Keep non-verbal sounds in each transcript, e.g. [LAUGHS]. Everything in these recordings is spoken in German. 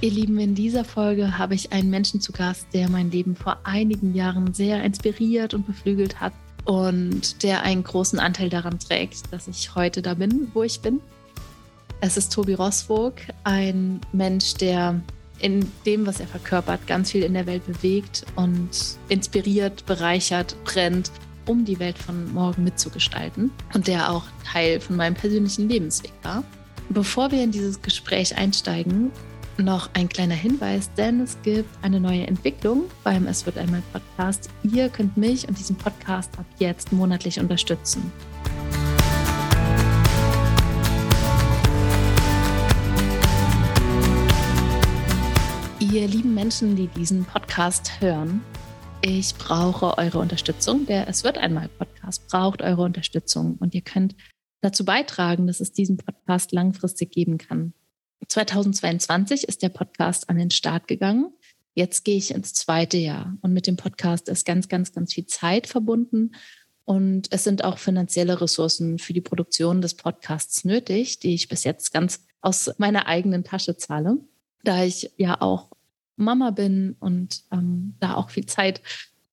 Ihr Lieben, in dieser Folge habe ich einen Menschen zu Gast, der mein Leben vor einigen Jahren sehr inspiriert und beflügelt hat und der einen großen Anteil daran trägt, dass ich heute da bin, wo ich bin. Es ist Tobi Roswog, ein Mensch, der in dem, was er verkörpert, ganz viel in der Welt bewegt und inspiriert, bereichert, brennt, um die Welt von morgen mitzugestalten und der auch Teil von meinem persönlichen Lebensweg war. Bevor wir in dieses Gespräch einsteigen, noch ein kleiner Hinweis, denn es gibt eine neue Entwicklung beim Es wird einmal Podcast. Ihr könnt mich und diesen Podcast ab jetzt monatlich unterstützen. Ihr lieben Menschen, die diesen Podcast hören, ich brauche eure Unterstützung. Der Es wird einmal Podcast braucht eure Unterstützung und ihr könnt dazu beitragen, dass es diesen Podcast langfristig geben kann. 2022 ist der Podcast an den Start gegangen. Jetzt gehe ich ins zweite Jahr und mit dem Podcast ist ganz, ganz, ganz viel Zeit verbunden und es sind auch finanzielle Ressourcen für die Produktion des Podcasts nötig, die ich bis jetzt ganz aus meiner eigenen Tasche zahle, da ich ja auch Mama bin und ähm, da auch viel Zeit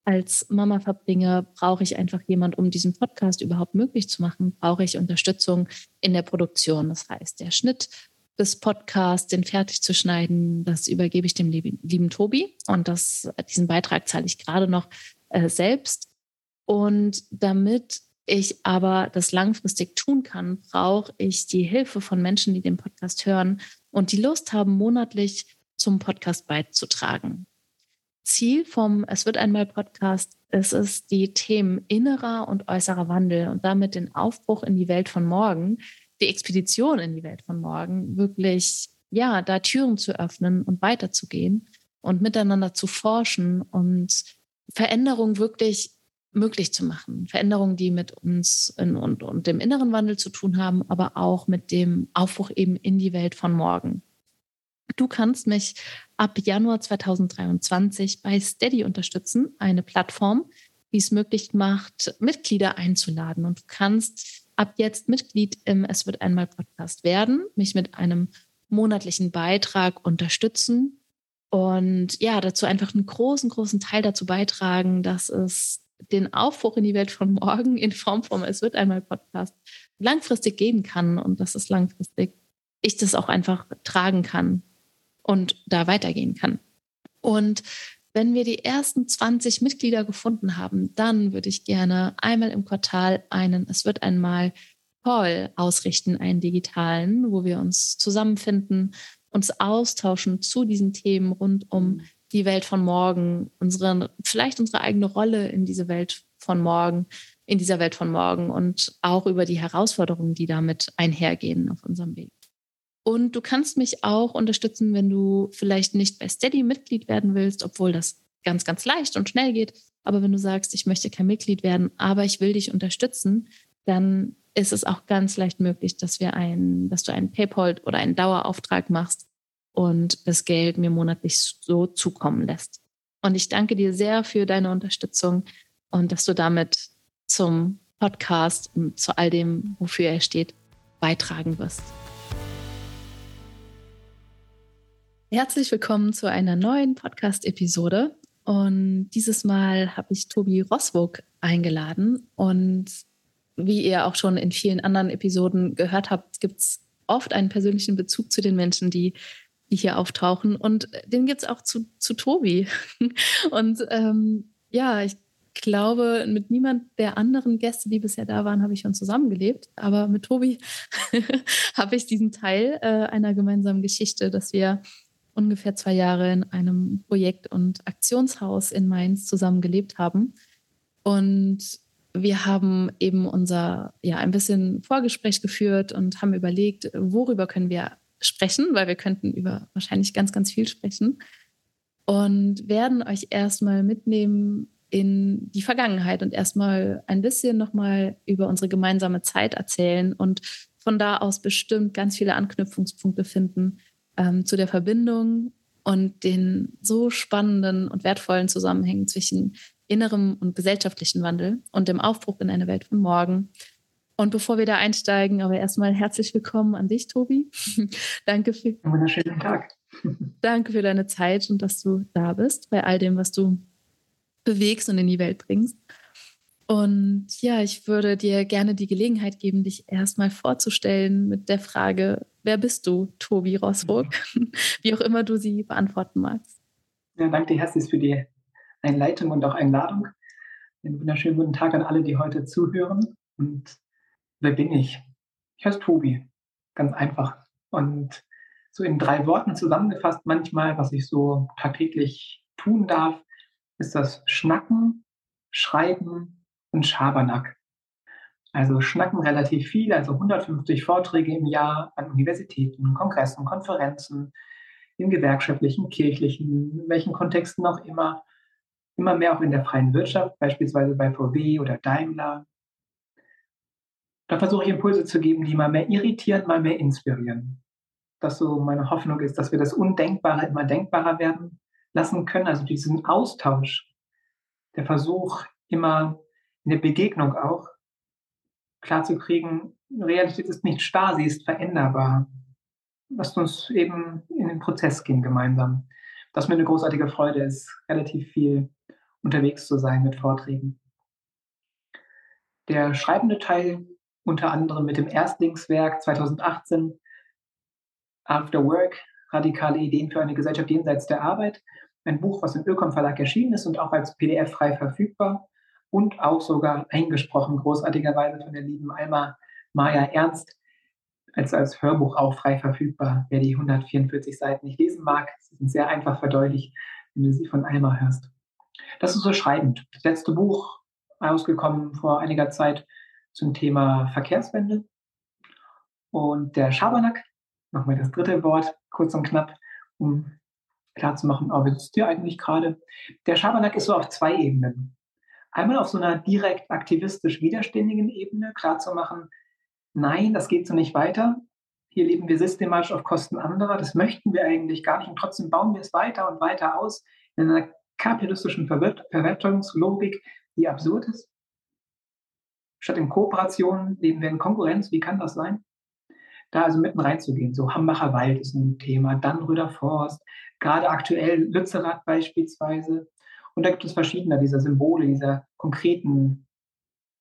als Mama verbringe, brauche ich einfach jemand, um diesen Podcast überhaupt möglich zu machen, brauche ich Unterstützung in der Produktion. Das heißt, der Schnitt des Podcasts, den fertig zu schneiden, das übergebe ich dem lieben, lieben Tobi. Und das, diesen Beitrag zahle ich gerade noch äh, selbst. Und damit ich aber das langfristig tun kann, brauche ich die Hilfe von Menschen, die den Podcast hören und die Lust haben, monatlich zum Podcast beizutragen. Ziel vom Es wird einmal Podcast ist es, die Themen innerer und äußerer Wandel und damit den Aufbruch in die Welt von morgen die Expedition in die Welt von morgen wirklich, ja, da Türen zu öffnen und weiterzugehen und miteinander zu forschen und Veränderungen wirklich möglich zu machen. Veränderungen, die mit uns in, und, und dem inneren Wandel zu tun haben, aber auch mit dem Aufbruch eben in die Welt von morgen. Du kannst mich ab Januar 2023 bei Steady unterstützen, eine Plattform, die es möglich macht, Mitglieder einzuladen. Und du kannst ab jetzt Mitglied im Es wird einmal Podcast werden, mich mit einem monatlichen Beitrag unterstützen und ja, dazu einfach einen großen, großen Teil dazu beitragen, dass es den Aufbruch in die Welt von morgen in Form vom Es wird einmal Podcast langfristig geben kann und dass es langfristig ich das auch einfach tragen kann und da weitergehen kann. Und wenn wir die ersten 20 Mitglieder gefunden haben, dann würde ich gerne einmal im Quartal einen, es wird einmal Call ausrichten, einen digitalen, wo wir uns zusammenfinden, uns austauschen zu diesen Themen rund um die Welt von morgen, unsere, vielleicht unsere eigene Rolle in diese Welt von morgen, in dieser Welt von morgen und auch über die Herausforderungen, die damit einhergehen auf unserem Weg. Und du kannst mich auch unterstützen, wenn du vielleicht nicht bei Steady Mitglied werden willst, obwohl das ganz, ganz leicht und schnell geht. Aber wenn du sagst, ich möchte kein Mitglied werden, aber ich will dich unterstützen, dann ist es auch ganz leicht möglich, dass wir ein, dass du einen PayPal oder einen Dauerauftrag machst und das Geld mir monatlich so zukommen lässt. Und ich danke dir sehr für deine Unterstützung und dass du damit zum Podcast und zu all dem, wofür er steht, beitragen wirst. Herzlich willkommen zu einer neuen Podcast-Episode. Und dieses Mal habe ich Tobi Roswog eingeladen. Und wie ihr auch schon in vielen anderen Episoden gehört habt, gibt es oft einen persönlichen Bezug zu den Menschen, die, die hier auftauchen. Und den gibt es auch zu, zu Tobi. [LAUGHS] Und ähm, ja, ich glaube, mit niemand der anderen Gäste, die bisher da waren, habe ich schon zusammengelebt. Aber mit Tobi [LAUGHS] habe ich diesen Teil äh, einer gemeinsamen Geschichte, dass wir ungefähr zwei Jahre in einem Projekt- und Aktionshaus in Mainz zusammen gelebt haben. Und wir haben eben unser, ja, ein bisschen Vorgespräch geführt und haben überlegt, worüber können wir sprechen, weil wir könnten über wahrscheinlich ganz, ganz viel sprechen und werden euch erstmal mitnehmen in die Vergangenheit und erstmal ein bisschen nochmal über unsere gemeinsame Zeit erzählen und von da aus bestimmt ganz viele Anknüpfungspunkte finden ähm, zu der Verbindung und den so spannenden und wertvollen Zusammenhängen zwischen innerem und gesellschaftlichen Wandel und dem Aufbruch in eine Welt von morgen. Und bevor wir da einsteigen, aber erstmal herzlich willkommen an dich, Tobi. [LAUGHS] Danke für. Einen wunderschönen Tag. [LAUGHS] Danke für deine Zeit und dass du da bist bei all dem, was du bewegst und in die Welt bringst. Und ja, ich würde dir gerne die Gelegenheit geben, dich erstmal vorzustellen mit der Frage, wer bist du, Tobi Rossburg? Mhm. [LAUGHS] Wie auch immer du sie beantworten magst. Ja, danke dir herzlich für die Einleitung und auch Einladung. Einen wunderschönen guten Tag an alle, die heute zuhören. Und wer bin ich? Ich heiße Tobi. Ganz einfach. Und so in drei Worten zusammengefasst manchmal, was ich so tagtäglich tun darf, ist das Schnacken, Schreiben und Schabernack. Also schnacken relativ viel, also 150 Vorträge im Jahr an Universitäten, Kongressen, Konferenzen, in gewerkschaftlichen, kirchlichen, in welchen Kontexten auch immer, immer mehr auch in der freien Wirtschaft, beispielsweise bei VW oder Daimler. Da versuche ich Impulse zu geben, die mal mehr irritieren, mal mehr inspirieren dass so meine Hoffnung ist, dass wir das Undenkbare immer denkbarer werden lassen können. Also diesen Austausch, der Versuch, immer in der Begegnung auch klarzukriegen, Realität ist nicht starr, sie ist veränderbar. Lasst uns eben in den Prozess gehen gemeinsam. Das mir eine großartige Freude ist, relativ viel unterwegs zu sein mit Vorträgen. Der schreibende Teil, unter anderem mit dem Erstlingswerk 2018, After Work, radikale Ideen für eine Gesellschaft jenseits der Arbeit. Ein Buch, was im Ökom Verlag erschienen ist und auch als PDF frei verfügbar und auch sogar eingesprochen, großartigerweise von der lieben Alma Maya Ernst, als, als Hörbuch auch frei verfügbar. Wer die 144 Seiten nicht lesen mag, sie sind sehr einfach verdeutlicht, wenn du sie von Alma hörst. Das ist so schreibend. Das letzte Buch, ausgekommen vor einiger Zeit zum Thema Verkehrswende. Und der Schabernack, nochmal das dritte Wort, kurz und knapp, um klarzumachen, oh, wie sitzt ihr eigentlich gerade? Der Schabernack ist so auf zwei Ebenen. Einmal auf so einer direkt aktivistisch widerständigen Ebene, klarzumachen, nein, das geht so nicht weiter. Hier leben wir systematisch auf Kosten anderer. Das möchten wir eigentlich gar nicht. Und trotzdem bauen wir es weiter und weiter aus in einer kapitalistischen Verwertungslogik, die absurd ist. Statt in Kooperation leben wir in Konkurrenz. Wie kann das sein? da also mitten reinzugehen. So Hambacher Wald ist ein Thema, Dannröder Forst, gerade aktuell Lützerath beispielsweise. Und da gibt es verschiedene dieser Symbole, dieser konkreten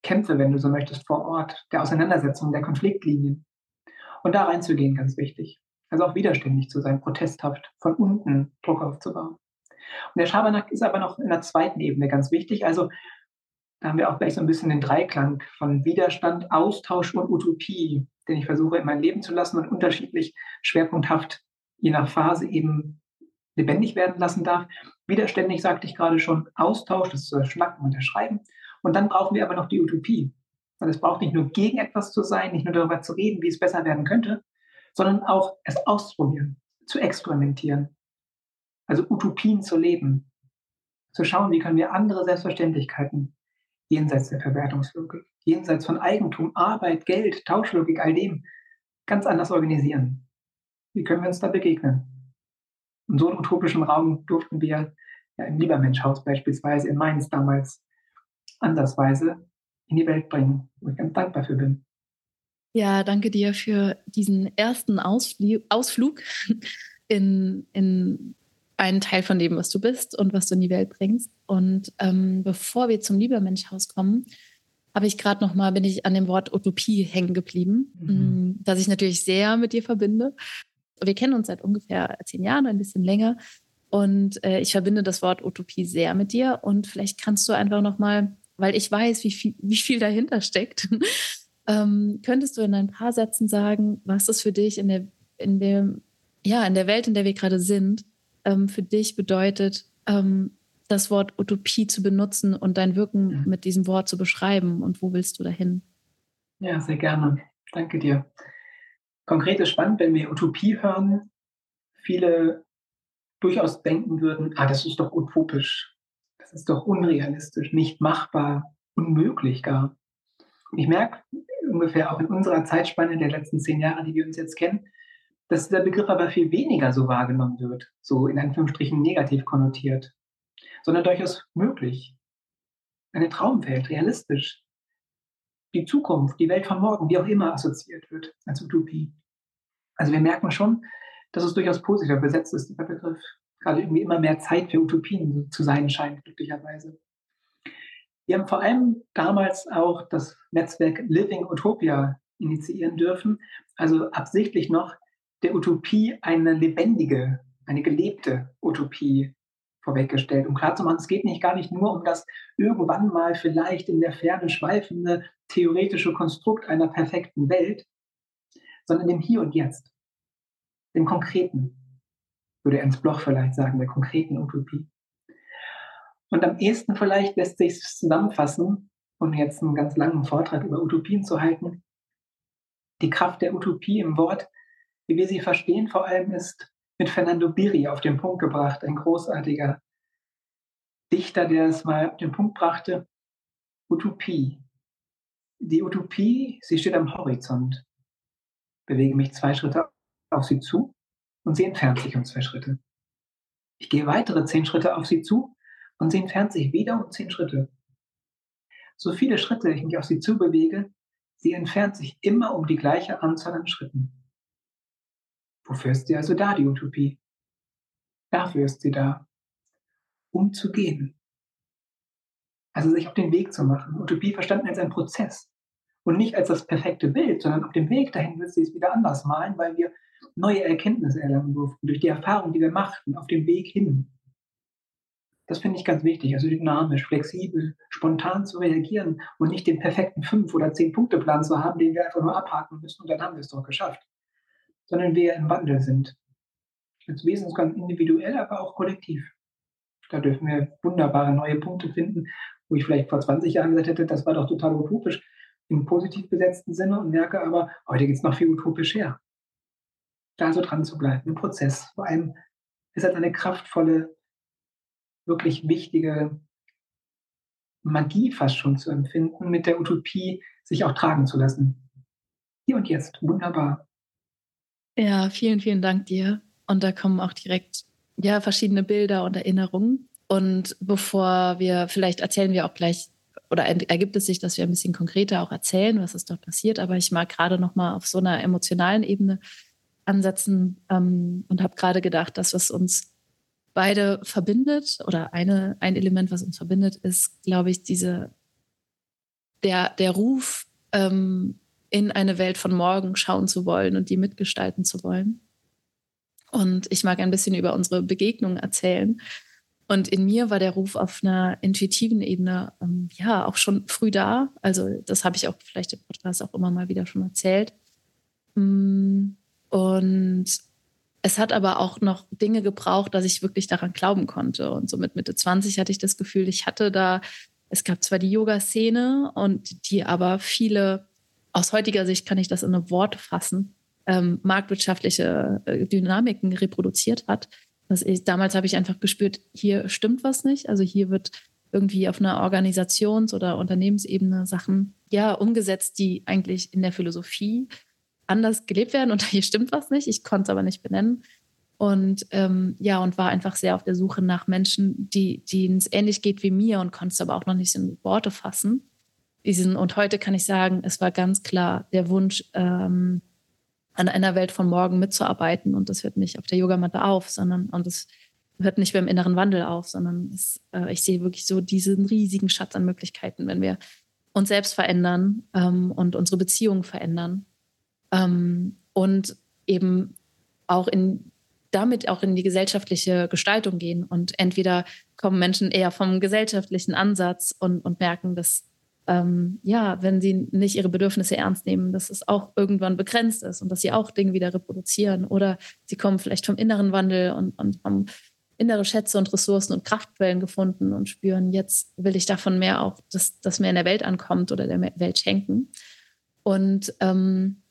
Kämpfe, wenn du so möchtest, vor Ort, der Auseinandersetzung, der Konfliktlinien. Und da reinzugehen, ganz wichtig. Also auch widerständig zu sein, protesthaft, von unten Druck aufzubauen. Und der Schabernack ist aber noch in der zweiten Ebene ganz wichtig. Also da haben wir auch gleich so ein bisschen den Dreiklang von Widerstand, Austausch und Utopie, den ich versuche in mein Leben zu lassen und unterschiedlich schwerpunkthaft je nach Phase eben lebendig werden lassen darf. Widerständig sagte ich gerade schon, Austausch, das ist das Schnacken und das Schreiben. Und dann brauchen wir aber noch die Utopie. Weil es braucht nicht nur gegen etwas zu sein, nicht nur darüber zu reden, wie es besser werden könnte, sondern auch es auszuprobieren, zu experimentieren. Also Utopien zu leben, zu schauen, wie können wir andere Selbstverständlichkeiten jenseits der Verwertungslogik, jenseits von Eigentum, Arbeit, Geld, Tauschlogik, all dem, ganz anders organisieren. Wie können wir uns da begegnen? In so einem utopischen Raum durften wir ja, im Liebermenschhaus beispielsweise in Mainz damals andersweise in die Welt bringen, wo ich ganz dankbar für bin. Ja, danke dir für diesen ersten Ausfl Ausflug [LAUGHS] in, in einen Teil von dem, was du bist und was du in die Welt bringst. Und ähm, bevor wir zum Liebermenschhaus kommen, habe ich gerade noch mal bin ich an dem Wort Utopie hängen geblieben, mhm. Mm, das ich natürlich sehr mit dir verbinde. Wir kennen uns seit ungefähr zehn Jahren, ein bisschen länger, und äh, ich verbinde das Wort Utopie sehr mit dir. Und vielleicht kannst du einfach noch mal, weil ich weiß, wie viel, wie viel dahinter steckt, [LAUGHS] ähm, könntest du in ein paar Sätzen sagen, was das für dich in der in der ja in der Welt, in der wir gerade sind, ähm, für dich bedeutet, ähm, das Wort Utopie zu benutzen und dein Wirken mhm. mit diesem Wort zu beschreiben und wo willst du dahin? Ja, sehr gerne. Danke dir. Konkret ist spannend, wenn wir Utopie hören, viele durchaus denken würden, ah, das ist doch utopisch, das ist doch unrealistisch, nicht machbar, unmöglich gar. Ich merke ungefähr auch in unserer Zeitspanne der letzten zehn Jahre, die wir uns jetzt kennen, dass dieser Begriff aber viel weniger so wahrgenommen wird, so in Anführungsstrichen negativ konnotiert, sondern durchaus möglich. Eine Traumwelt, realistisch. Die Zukunft, die Welt von morgen, wie auch immer assoziiert wird als Utopie. Also wir merken schon, dass es durchaus positiv besetzt ist, dieser Begriff. Gerade irgendwie immer mehr Zeit für Utopien zu sein scheint, glücklicherweise. Wir haben vor allem damals auch das Netzwerk Living Utopia initiieren dürfen, also absichtlich noch der Utopie eine lebendige, eine gelebte Utopie vorweggestellt, um klarzumachen, es geht nicht gar nicht nur um das irgendwann mal vielleicht in der Ferne schweifende theoretische Konstrukt einer perfekten Welt, sondern dem Hier und Jetzt, dem Konkreten, würde Ernst Bloch vielleicht sagen, der konkreten Utopie. Und am ehesten vielleicht lässt sich zusammenfassen, um jetzt einen ganz langen Vortrag über Utopien zu halten, die Kraft der Utopie im Wort wie wir sie verstehen, vor allem ist mit Fernando Biri auf den Punkt gebracht, ein großartiger Dichter, der es mal auf den Punkt brachte, Utopie. Die Utopie, sie steht am Horizont. Bewege mich zwei Schritte auf sie zu und sie entfernt sich um zwei Schritte. Ich gehe weitere zehn Schritte auf sie zu und sie entfernt sich wieder um zehn Schritte. So viele Schritte ich mich auf sie zubewege, sie entfernt sich immer um die gleiche Anzahl an Schritten. Wofür ist sie also da, die Utopie? Dafür ist sie da, um zu gehen. Also sich auf den Weg zu machen. Utopie verstanden als ein Prozess und nicht als das perfekte Bild, sondern auf dem Weg dahin wird sie es wieder anders malen, weil wir neue Erkenntnisse erlangen durften durch die Erfahrung, die wir machten, auf dem Weg hin. Das finde ich ganz wichtig, also dynamisch, flexibel, spontan zu reagieren und nicht den perfekten fünf- oder zehn-Punkte-Plan zu haben, den wir einfach nur abhaken müssen und dann haben wir es doch geschafft sondern wir im Wandel sind. Als Wesensgang individuell, aber auch kollektiv. Da dürfen wir wunderbare neue Punkte finden, wo ich vielleicht vor 20 Jahren gesagt hätte, das war doch total utopisch im positiv besetzten Sinne und merke aber, heute geht es noch viel utopisch her. Da so dran zu bleiben, im Prozess. Vor allem ist halt eine kraftvolle, wirklich wichtige Magie fast schon zu empfinden, mit der Utopie sich auch tragen zu lassen. Hier und jetzt, wunderbar. Ja, vielen, vielen Dank dir. Und da kommen auch direkt ja verschiedene Bilder und Erinnerungen. Und bevor wir, vielleicht erzählen wir auch gleich, oder ergibt es sich, dass wir ein bisschen konkreter auch erzählen, was ist dort passiert. Aber ich mag gerade noch mal auf so einer emotionalen Ebene ansetzen ähm, und habe gerade gedacht, dass was uns beide verbindet oder eine, ein Element, was uns verbindet, ist, glaube ich, diese der, der Ruf, ähm, in eine Welt von morgen schauen zu wollen und die mitgestalten zu wollen. Und ich mag ein bisschen über unsere Begegnungen erzählen. Und in mir war der Ruf auf einer intuitiven Ebene ähm, ja auch schon früh da. Also das habe ich auch vielleicht im Podcast auch immer mal wieder schon erzählt. Mm, und es hat aber auch noch Dinge gebraucht, dass ich wirklich daran glauben konnte. Und so mit Mitte 20 hatte ich das Gefühl, ich hatte da, es gab zwar die Yoga-Szene und die aber viele aus heutiger Sicht kann ich das in eine Worte fassen, ähm, marktwirtschaftliche äh, Dynamiken reproduziert hat. Ich, damals habe ich einfach gespürt, hier stimmt was nicht. Also hier wird irgendwie auf einer Organisations- oder Unternehmensebene Sachen ja umgesetzt, die eigentlich in der Philosophie anders gelebt werden. Und [LAUGHS] hier stimmt was nicht. Ich konnte es aber nicht benennen. Und ähm, ja, und war einfach sehr auf der Suche nach Menschen, die, denen es ähnlich geht wie mir und konnte es aber auch noch nicht in Worte fassen diesen, und heute kann ich sagen, es war ganz klar der Wunsch, ähm, an einer Welt von morgen mitzuarbeiten. Und das hört nicht auf der Yogamatte auf, sondern, und es hört nicht beim inneren Wandel auf, sondern es, äh, ich sehe wirklich so diesen riesigen Schatz an Möglichkeiten, wenn wir uns selbst verändern ähm, und unsere Beziehungen verändern. Ähm, und eben auch in damit auch in die gesellschaftliche Gestaltung gehen. Und entweder kommen Menschen eher vom gesellschaftlichen Ansatz und, und merken, dass ähm, ja, wenn sie nicht ihre Bedürfnisse ernst nehmen, dass es auch irgendwann begrenzt ist und dass sie auch Dinge wieder reproduzieren oder sie kommen vielleicht vom inneren Wandel und, und vom innere Schätze und Ressourcen und Kraftquellen gefunden und spüren, jetzt will ich davon mehr auch, dass das mehr in der Welt ankommt oder der Welt schenken. Und ähm,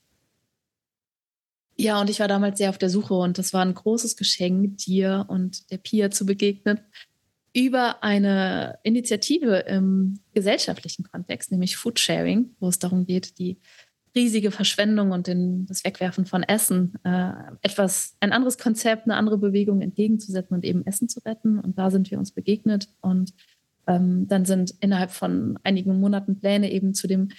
ja, und ich war damals sehr auf der Suche und das war ein großes Geschenk, dir und der Pia zu begegnen über eine Initiative im gesellschaftlichen Kontext, nämlich Foodsharing, wo es darum geht, die riesige Verschwendung und den, das Wegwerfen von Essen äh, etwas, ein anderes Konzept, eine andere Bewegung entgegenzusetzen und eben Essen zu retten. Und da sind wir uns begegnet. Und ähm, dann sind innerhalb von einigen Monaten Pläne eben zu dem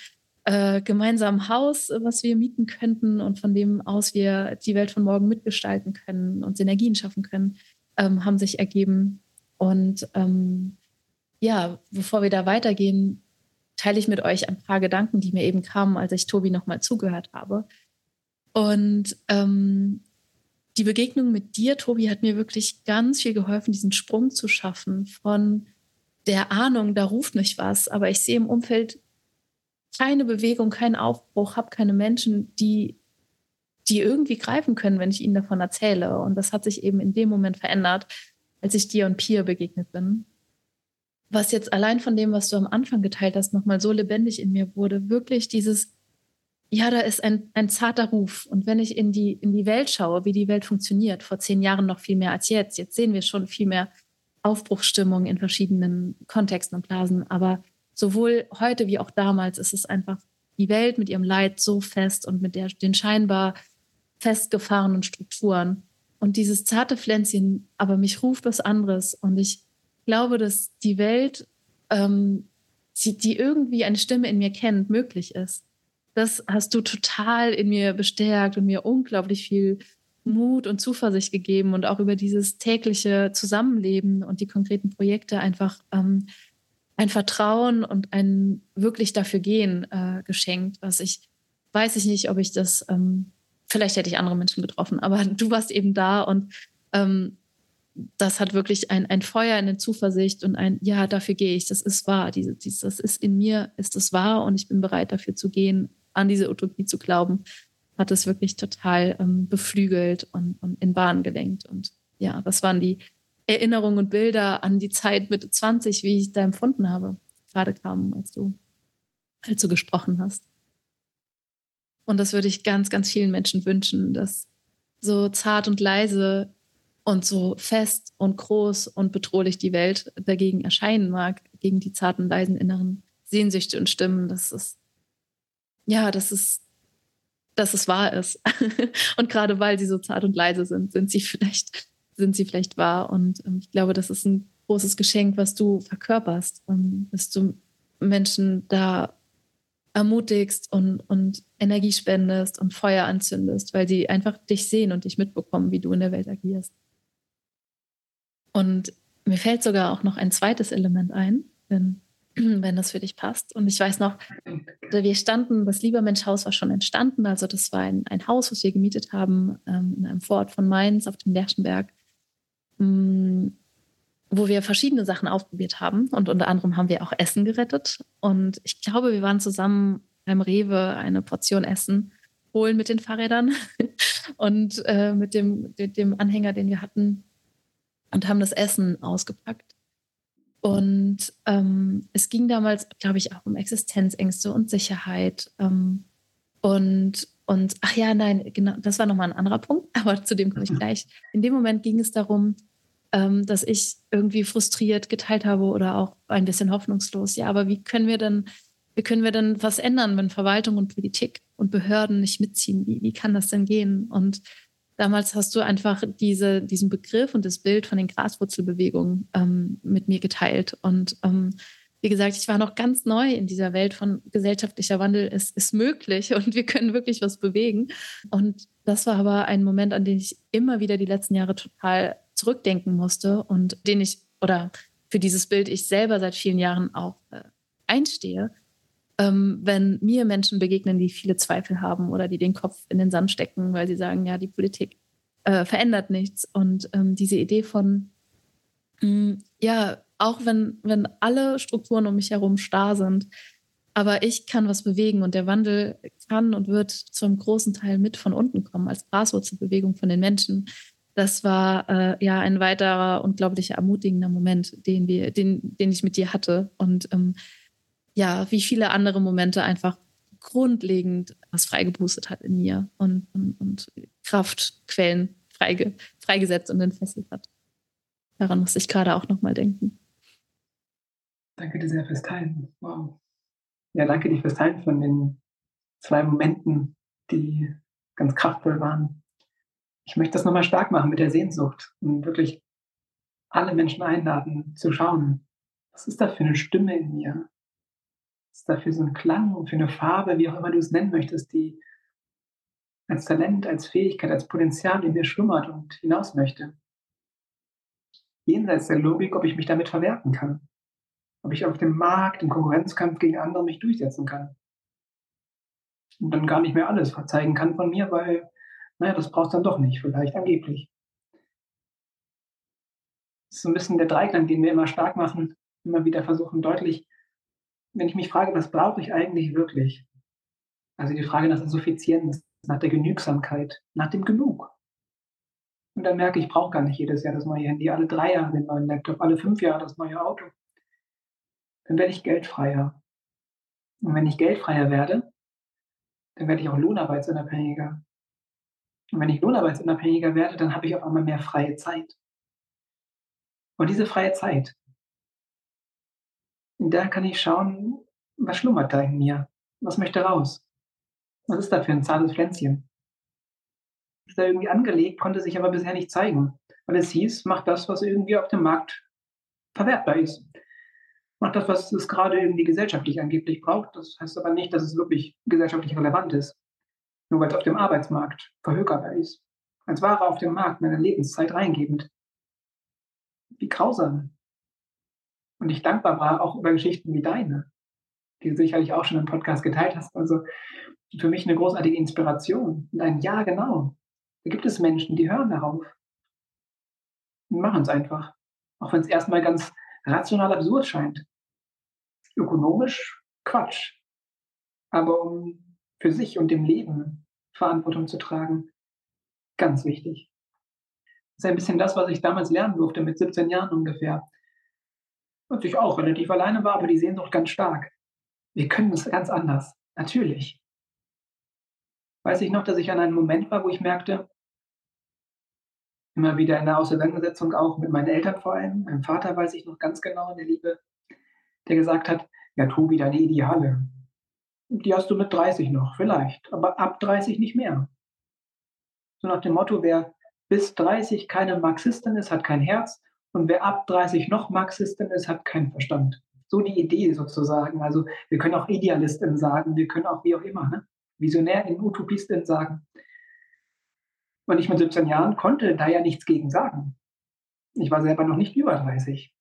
äh, gemeinsamen Haus, was wir mieten könnten und von dem aus wir die Welt von morgen mitgestalten können und Synergien schaffen können, ähm, haben sich ergeben. Und ähm, ja, bevor wir da weitergehen, teile ich mit euch ein paar Gedanken, die mir eben kamen, als ich Tobi nochmal zugehört habe. Und ähm, die Begegnung mit dir, Tobi, hat mir wirklich ganz viel geholfen, diesen Sprung zu schaffen von der Ahnung, da ruft mich was, aber ich sehe im Umfeld keine Bewegung, keinen Aufbruch, habe keine Menschen, die, die irgendwie greifen können, wenn ich ihnen davon erzähle. Und das hat sich eben in dem Moment verändert, als ich dir und Pia begegnet bin was jetzt allein von dem, was du am Anfang geteilt hast, nochmal so lebendig in mir wurde, wirklich dieses, ja, da ist ein, ein zarter Ruf. Und wenn ich in die, in die Welt schaue, wie die Welt funktioniert, vor zehn Jahren noch viel mehr als jetzt, jetzt sehen wir schon viel mehr Aufbruchsstimmung in verschiedenen Kontexten und Blasen. Aber sowohl heute wie auch damals ist es einfach die Welt mit ihrem Leid so fest und mit der, den scheinbar festgefahrenen Strukturen. Und dieses zarte Pflänzchen, aber mich ruft was anderes und ich glaube, dass die Welt, ähm, die, die irgendwie eine Stimme in mir kennt, möglich ist. Das hast du total in mir bestärkt und mir unglaublich viel Mut und Zuversicht gegeben und auch über dieses tägliche Zusammenleben und die konkreten Projekte einfach ähm, ein Vertrauen und ein wirklich dafür gehen äh, geschenkt, was ich weiß ich nicht, ob ich das, ähm, vielleicht hätte ich andere Menschen getroffen, aber [LAUGHS] du warst eben da und ähm, das hat wirklich ein, ein Feuer in der Zuversicht und ein, ja, dafür gehe ich, das ist wahr, diese, dieses, das ist in mir, ist es wahr und ich bin bereit dafür zu gehen, an diese Utopie zu glauben, hat es wirklich total ähm, beflügelt und, und in Bahn gelenkt. Und ja, das waren die Erinnerungen und Bilder an die Zeit Mitte 20, wie ich da empfunden habe, gerade kamen, als du, als du gesprochen hast. Und das würde ich ganz, ganz vielen Menschen wünschen, dass so zart und leise und so fest und groß und bedrohlich die Welt dagegen erscheinen mag, gegen die zarten, leisen inneren Sehnsüchte und Stimmen, dass es, ja, dass es, dass es wahr ist. [LAUGHS] und gerade weil sie so zart und leise sind, sind sie vielleicht, sind sie vielleicht wahr. Und ähm, ich glaube, das ist ein großes Geschenk, was du verkörperst, ähm, dass du Menschen da ermutigst und, und Energie spendest und Feuer anzündest, weil sie einfach dich sehen und dich mitbekommen, wie du in der Welt agierst. Und mir fällt sogar auch noch ein zweites Element ein, wenn, [CLEARS THROAT] wenn das für dich passt. Und ich weiß noch, wir standen, das Liebermensch-Haus war schon entstanden. Also das war ein, ein Haus, was wir gemietet haben ähm, in einem Vorort von Mainz auf dem Lerchenberg, ähm, wo wir verschiedene Sachen ausprobiert haben. Und unter anderem haben wir auch Essen gerettet. Und ich glaube, wir waren zusammen beim Rewe eine Portion Essen holen mit den Fahrrädern [LAUGHS] und äh, mit dem, dem Anhänger, den wir hatten und haben das Essen ausgepackt. Und ähm, es ging damals, glaube ich, auch um Existenzängste und Sicherheit. Ähm, und, und, ach ja, nein, genau, das war nochmal ein anderer Punkt, [LAUGHS] aber zu dem komme ich mhm. gleich. In dem Moment ging es darum, ähm, dass ich irgendwie frustriert geteilt habe oder auch ein bisschen hoffnungslos. Ja, aber wie können wir denn, wie können wir denn was ändern, wenn Verwaltung und Politik und Behörden nicht mitziehen? Wie, wie kann das denn gehen? Und Damals hast du einfach diese, diesen Begriff und das Bild von den Graswurzelbewegungen ähm, mit mir geteilt. Und ähm, wie gesagt, ich war noch ganz neu in dieser Welt von gesellschaftlicher Wandel ist, ist möglich und wir können wirklich was bewegen. Und das war aber ein Moment, an den ich immer wieder die letzten Jahre total zurückdenken musste und den ich oder für dieses Bild ich selber seit vielen Jahren auch äh, einstehe ähm, wenn mir Menschen begegnen, die viele Zweifel haben oder die den Kopf in den Sand stecken, weil sie sagen, ja, die Politik äh, verändert nichts. Und ähm, diese Idee von, mh, hm, ja, auch wenn, wenn alle Strukturen um mich herum starr sind, aber ich kann was bewegen und der Wandel kann und wird zum großen Teil mit von unten kommen, als Graswurzelbewegung von den Menschen. Das war äh, ja ein weiterer unglaublich ermutigender Moment, den wir, den, den ich mit dir hatte. Und ähm, ja, wie viele andere Momente einfach grundlegend was freigeboostet hat in mir und, und, und Kraftquellen freige, freigesetzt und entfesselt hat. Daran muss ich gerade auch nochmal denken. Danke dir sehr fürs Teilen. Wow. Ja, danke dir fürs Teilen von den zwei Momenten, die ganz kraftvoll waren ich möchte das nochmal stark machen mit der Sehnsucht und wirklich alle Menschen einladen zu schauen, was ist da für eine Stimme in mir? Was ist da für so ein Klang, für eine Farbe, wie auch immer du es nennen möchtest, die als Talent, als Fähigkeit, als Potenzial in mir schlummert und hinaus möchte? Jenseits der Logik, ob ich mich damit verwerten kann. Ob ich auf dem Markt, im Konkurrenzkampf gegen andere mich durchsetzen kann. Und dann gar nicht mehr alles verzeigen kann von mir, weil naja, das brauchst du dann doch nicht, vielleicht angeblich. Das ist so ein bisschen der Dreiklang, den wir immer stark machen, immer wieder versuchen deutlich, wenn ich mich frage, was brauche ich eigentlich wirklich? Also die Frage nach der Suffizienz, nach der Genügsamkeit, nach dem Genug. Und dann merke ich, ich brauche gar nicht jedes Jahr das neue Handy, alle drei Jahre den neuen Laptop, alle fünf Jahre das neue Auto. Dann werde ich geldfreier. Und wenn ich geldfreier werde, dann werde ich auch lohnarbeitsunabhängiger. Und wenn ich lohnarbeitsunabhängiger werde, dann habe ich auf einmal mehr freie Zeit. Und diese freie Zeit, da kann ich schauen, was schlummert da in mir? Was möchte raus? Was ist da für ein zartes Pflänzchen? Ist da irgendwie angelegt, konnte sich aber bisher nicht zeigen, weil es hieß, mach das, was irgendwie auf dem Markt verwertbar ist. Mach das, was es gerade irgendwie gesellschaftlich angeblich braucht. Das heißt aber nicht, dass es wirklich gesellschaftlich relevant ist nur weil es auf dem Arbeitsmarkt verhökerbar ist. Als Ware auf dem Markt meine Lebenszeit reingebend. Wie grausam. Und ich dankbar war auch über Geschichten wie deine, die du sicherlich auch schon im Podcast geteilt hast. Also für mich eine großartige Inspiration. Und ein Ja, genau. Da gibt es Menschen, die hören darauf. Und machen es einfach. Auch wenn es erstmal ganz rational absurd scheint. Ökonomisch Quatsch. Aber um für sich und dem Leben Verantwortung zu tragen. Ganz wichtig. Das ist ein bisschen das, was ich damals lernen durfte, mit 17 Jahren ungefähr. Und ich auch relativ alleine war, aber die Sehnsucht ganz stark. Wir können es ganz anders. Natürlich. Weiß ich noch, dass ich an einem Moment war, wo ich merkte, immer wieder in der Auseinandersetzung auch mit meinen Eltern vor allem, meinem Vater weiß ich noch ganz genau in der Liebe, der gesagt hat, ja, Tobi, deine Ideale, die hast du mit 30 noch, vielleicht, aber ab 30 nicht mehr. So nach dem Motto, wer bis 30 keine Marxistin ist, hat kein Herz und wer ab 30 noch Marxistin ist, hat keinen Verstand. So die Idee sozusagen. Also wir können auch Idealistin sagen, wir können auch wie auch immer, ne? Visionärin, Utopistin sagen. Und ich mit 17 Jahren konnte da ja nichts gegen sagen. Ich war selber noch nicht über 30.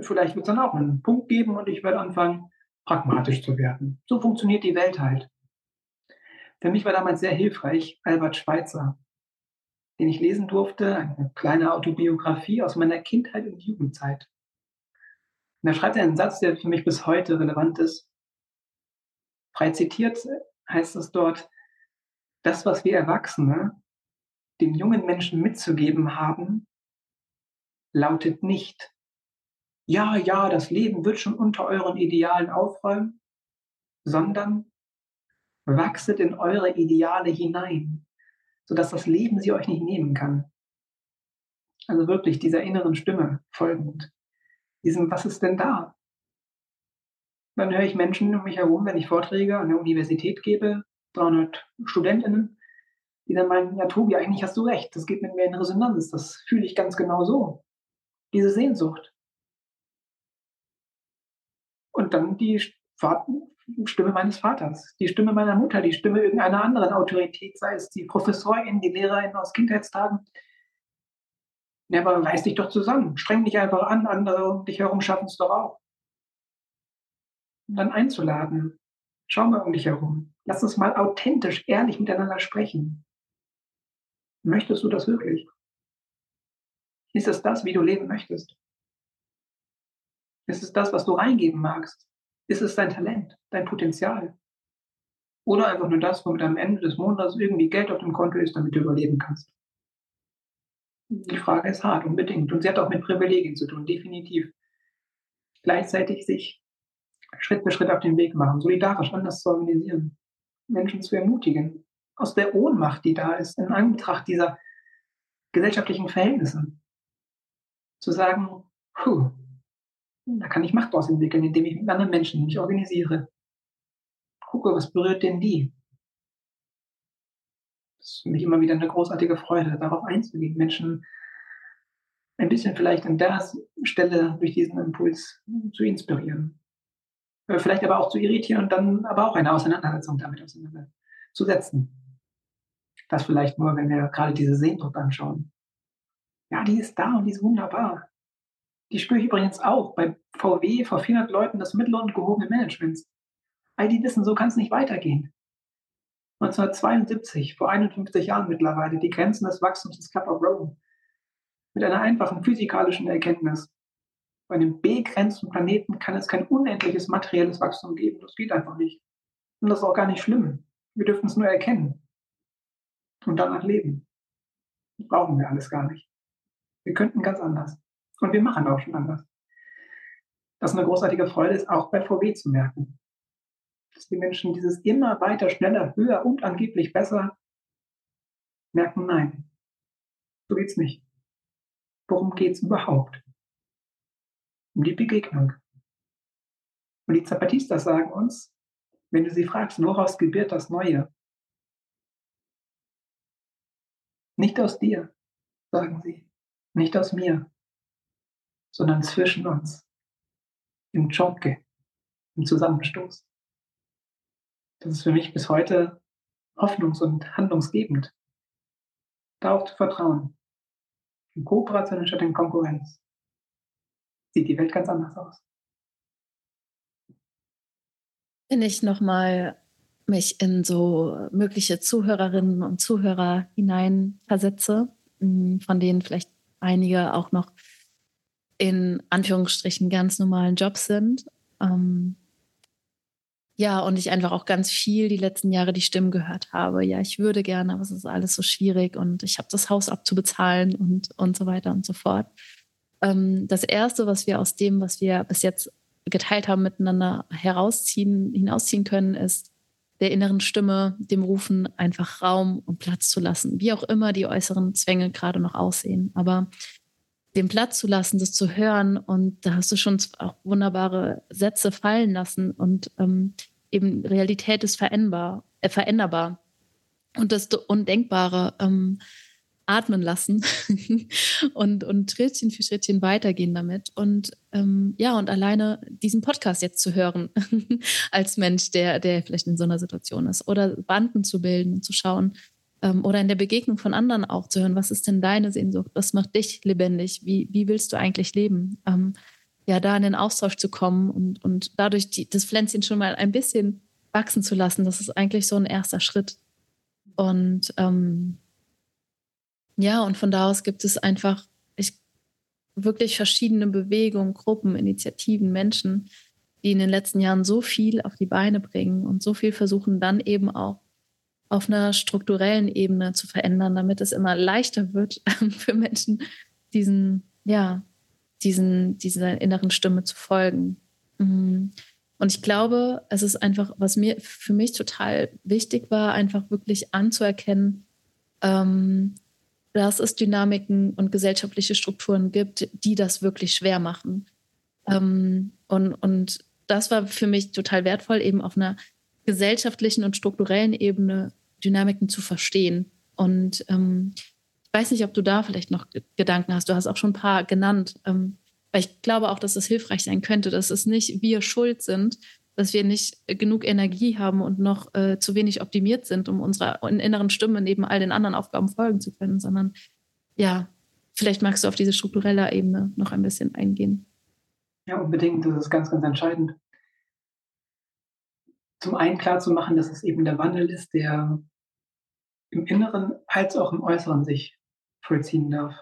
Vielleicht wird es dann auch einen Punkt geben und ich werde anfangen, pragmatisch zu werden. So funktioniert die Welt halt. Für mich war damals sehr hilfreich Albert Schweitzer, den ich lesen durfte, eine kleine Autobiografie aus meiner Kindheit und Jugendzeit. Und da schreibt er einen Satz, der für mich bis heute relevant ist. Frei zitiert heißt es dort, das, was wir Erwachsene den jungen Menschen mitzugeben haben, lautet nicht, ja, ja, das Leben wird schon unter euren Idealen aufräumen, sondern wachset in eure Ideale hinein, sodass das Leben sie euch nicht nehmen kann. Also wirklich dieser inneren Stimme folgend. Diesem, was ist denn da? Dann höre ich Menschen um mich herum, wenn ich Vorträge an der Universität gebe, 300 Studentinnen, die dann meinen, ja Tobi, eigentlich hast du recht, das geht mit mir in Resonanz, das fühle ich ganz genau so. Diese Sehnsucht. Und dann die Stimme meines Vaters, die Stimme meiner Mutter, die Stimme irgendeiner anderen Autorität, sei es die Professorin, die Lehrerin aus Kindheitstagen. Ja, aber reiß dich doch zusammen, streng dich einfach an, andere um dich herum schaffen es doch auch. Und dann einzuladen, schau mal um dich herum, lass uns mal authentisch, ehrlich miteinander sprechen. Möchtest du das wirklich? Ist es das, wie du leben möchtest? Ist es das, was du reingeben magst? Ist es dein Talent, dein Potenzial? Oder einfach nur das, womit am Ende des Monats irgendwie Geld auf dem Konto ist, damit du überleben kannst? Die Frage ist hart, unbedingt. Und sie hat auch mit Privilegien zu tun, definitiv. Gleichzeitig sich Schritt für Schritt auf den Weg machen, solidarisch anders zu organisieren, Menschen zu ermutigen, aus der Ohnmacht, die da ist, in Anbetracht dieser gesellschaftlichen Verhältnisse, zu sagen, puh, da kann ich Macht draus entwickeln, indem ich mit anderen Menschen mich organisiere. Gucke, was berührt denn die? Das ist für mich immer wieder eine großartige Freude, darauf einzugehen, Menschen ein bisschen vielleicht an der Stelle durch diesen Impuls zu inspirieren. Äh, vielleicht aber auch zu irritieren und dann aber auch eine Auseinandersetzung damit auseinanderzusetzen. Das vielleicht nur, wenn wir gerade diese Sehnsucht anschauen. Ja, die ist da und die ist wunderbar. Die spüre ich übrigens auch bei VW vor 400 Leuten des mittel- und gehobenen Managements. All die wissen, so kann es nicht weitergehen. 1972, vor 51 Jahren mittlerweile, die Grenzen des Wachstums des Club of Rome. Mit einer einfachen physikalischen Erkenntnis. Bei einem begrenzten Planeten kann es kein unendliches materielles Wachstum geben. Das geht einfach nicht. Und das ist auch gar nicht schlimm. Wir dürfen es nur erkennen. Und danach leben. Das brauchen wir alles gar nicht. Wir könnten ganz anders. Und wir machen auch schon anders. Das eine großartige Freude ist, auch bei VW zu merken. Dass die Menschen dieses immer weiter, schneller, höher und angeblich besser merken, nein, so geht's nicht. Worum geht's überhaupt? Um die Begegnung. Und die Zapatistas sagen uns, wenn du sie fragst, woraus gebiert das Neue? Nicht aus dir, sagen sie, nicht aus mir, sondern zwischen uns, im Choke, im Zusammenstoß. Das ist für mich bis heute hoffnungs- und handlungsgebend, darauf zu vertrauen. In Kooperation statt in Konkurrenz sieht die Welt ganz anders aus. Wenn ich nochmal mich in so mögliche Zuhörerinnen und Zuhörer hineinversetze, von denen vielleicht einige auch noch in Anführungsstrichen ganz normalen Jobs sind. Ähm, ja, und ich einfach auch ganz viel die letzten Jahre die Stimmen gehört habe. Ja, ich würde gerne, aber es ist alles so schwierig und ich habe das Haus abzubezahlen und, und so weiter und so fort. Ähm, das Erste, was wir aus dem, was wir bis jetzt geteilt haben, miteinander herausziehen, hinausziehen können, ist der inneren Stimme, dem Rufen, einfach Raum und Platz zu lassen, wie auch immer die äußeren Zwänge gerade noch aussehen. Aber den Platz zu lassen, das zu hören. Und da hast du schon auch wunderbare Sätze fallen lassen. Und ähm, eben Realität ist veränderbar, äh, veränderbar. Und das Undenkbare ähm, atmen lassen [LAUGHS] und, und Schrittchen für Schrittchen weitergehen damit. Und ähm, ja, und alleine diesen Podcast jetzt zu hören [LAUGHS] als Mensch, der, der vielleicht in so einer Situation ist. Oder Banden zu bilden und zu schauen, ähm, oder in der Begegnung von anderen auch zu hören, was ist denn deine Sehnsucht? Was macht dich lebendig? Wie, wie willst du eigentlich leben? Ähm, ja, da in den Austausch zu kommen und, und dadurch die, das Pflänzchen schon mal ein bisschen wachsen zu lassen, das ist eigentlich so ein erster Schritt. Und ähm, ja, und von da aus gibt es einfach ich, wirklich verschiedene Bewegungen, Gruppen, Initiativen, Menschen, die in den letzten Jahren so viel auf die Beine bringen und so viel versuchen, dann eben auch auf einer strukturellen Ebene zu verändern, damit es immer leichter wird [LAUGHS] für Menschen, diesen, ja, diesen, dieser inneren Stimme zu folgen. Mhm. Und ich glaube, es ist einfach, was mir für mich total wichtig war, einfach wirklich anzuerkennen, ähm, dass es Dynamiken und gesellschaftliche Strukturen gibt, die das wirklich schwer machen. Ähm, und, und das war für mich total wertvoll, eben auf einer gesellschaftlichen und strukturellen Ebene Dynamiken zu verstehen. Und ähm, ich weiß nicht, ob du da vielleicht noch Gedanken hast. Du hast auch schon ein paar genannt. Ähm, weil ich glaube auch, dass es hilfreich sein könnte, dass es nicht wir schuld sind, dass wir nicht genug Energie haben und noch äh, zu wenig optimiert sind, um unserer inneren Stimme neben all den anderen Aufgaben folgen zu können, sondern ja, vielleicht magst du auf diese strukturelle Ebene noch ein bisschen eingehen. Ja, unbedingt. Das ist ganz, ganz entscheidend. Zum einen klar zu machen, dass es eben der Wandel ist, der im Inneren als auch im Äußeren sich vollziehen darf.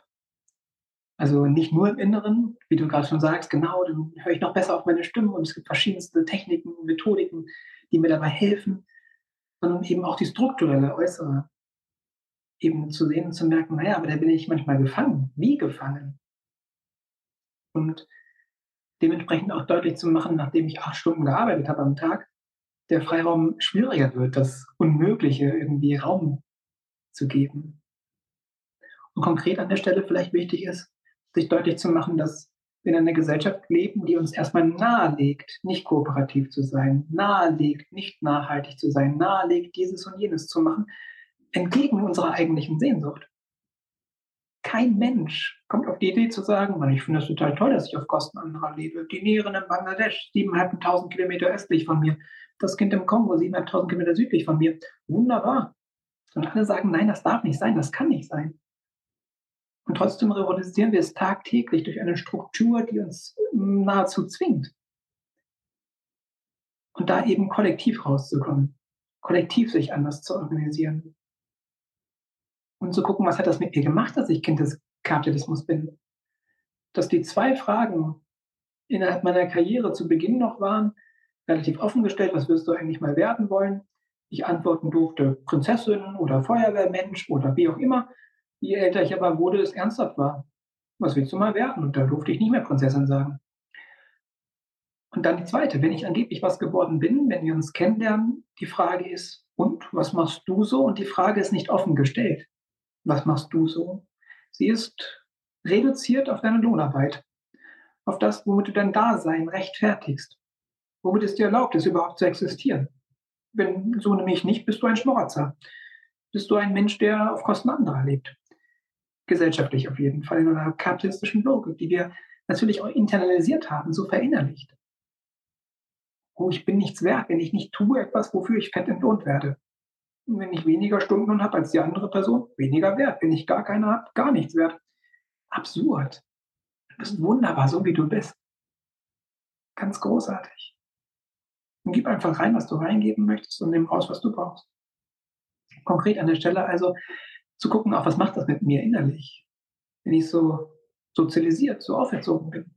Also nicht nur im Inneren, wie du gerade schon sagst, genau, dann höre ich noch besser auf meine Stimme und es gibt verschiedenste Techniken und Methodiken, die mir dabei helfen, sondern eben auch die strukturelle, äußere. eben zu sehen und zu merken, naja, aber da bin ich manchmal gefangen. Wie gefangen? Und dementsprechend auch deutlich zu machen, nachdem ich acht Stunden gearbeitet habe am Tag, der Freiraum schwieriger wird, das Unmögliche irgendwie Raum zu geben. Und konkret an der Stelle vielleicht wichtig ist, sich deutlich zu machen, dass wir in einer Gesellschaft leben, die uns erstmal nahelegt, nicht kooperativ zu sein, nahelegt, nicht nachhaltig zu sein, nahelegt, dieses und jenes zu machen, entgegen unserer eigentlichen Sehnsucht. Kein Mensch kommt auf die Idee zu sagen, ich finde es total toll, dass ich auf Kosten anderer lebe. Die Näherin in Bangladesch, 7.500 Kilometer östlich von mir. Das Kind im Kongo, 7.500 Kilometer südlich von mir. Wunderbar. Und alle sagen, nein, das darf nicht sein, das kann nicht sein. Und trotzdem revolutionieren wir es tagtäglich durch eine Struktur, die uns nahezu zwingt. Und da eben kollektiv rauszukommen, kollektiv sich anders zu organisieren und zu gucken, was hat das mit mir gemacht, dass ich Kind des Kapitalismus bin. Dass die zwei Fragen innerhalb meiner Karriere zu Beginn noch waren, relativ offen gestellt, was wirst du eigentlich mal werden wollen? Ich antworten durfte Prinzessin oder Feuerwehrmensch oder wie auch immer. Je älter ich aber wurde, es ernsthaft war. Was willst du mal werden? Und da durfte ich nicht mehr Prinzessin sagen. Und dann die zweite, wenn ich angeblich was geworden bin, wenn wir uns kennenlernen, die Frage ist, und was machst du so? Und die Frage ist nicht offen gestellt. Was machst du so? Sie ist reduziert auf deine Lohnarbeit, auf das, womit du dein Dasein rechtfertigst, womit es dir erlaubt ist, überhaupt zu existieren. Wenn so nämlich nicht, bist du ein Schmarotzer. Bist du ein Mensch, der auf Kosten anderer lebt. Gesellschaftlich auf jeden Fall, in einer kapitalistischen Logik, die wir natürlich auch internalisiert haben, so verinnerlicht. Oh, ich bin nichts wert, wenn ich nicht tue etwas, wofür ich fett entlohnt werde. Wenn ich weniger Stunden habe als die andere Person, weniger wert. Wenn ich gar keine habe, gar nichts wert. Absurd. Du bist wunderbar, so wie du bist. Ganz großartig. Und gib einfach rein, was du reingeben möchtest und nimm raus, was du brauchst. Konkret an der Stelle also zu gucken, auch was macht das mit mir innerlich, wenn ich so sozialisiert, so auferzogen bin.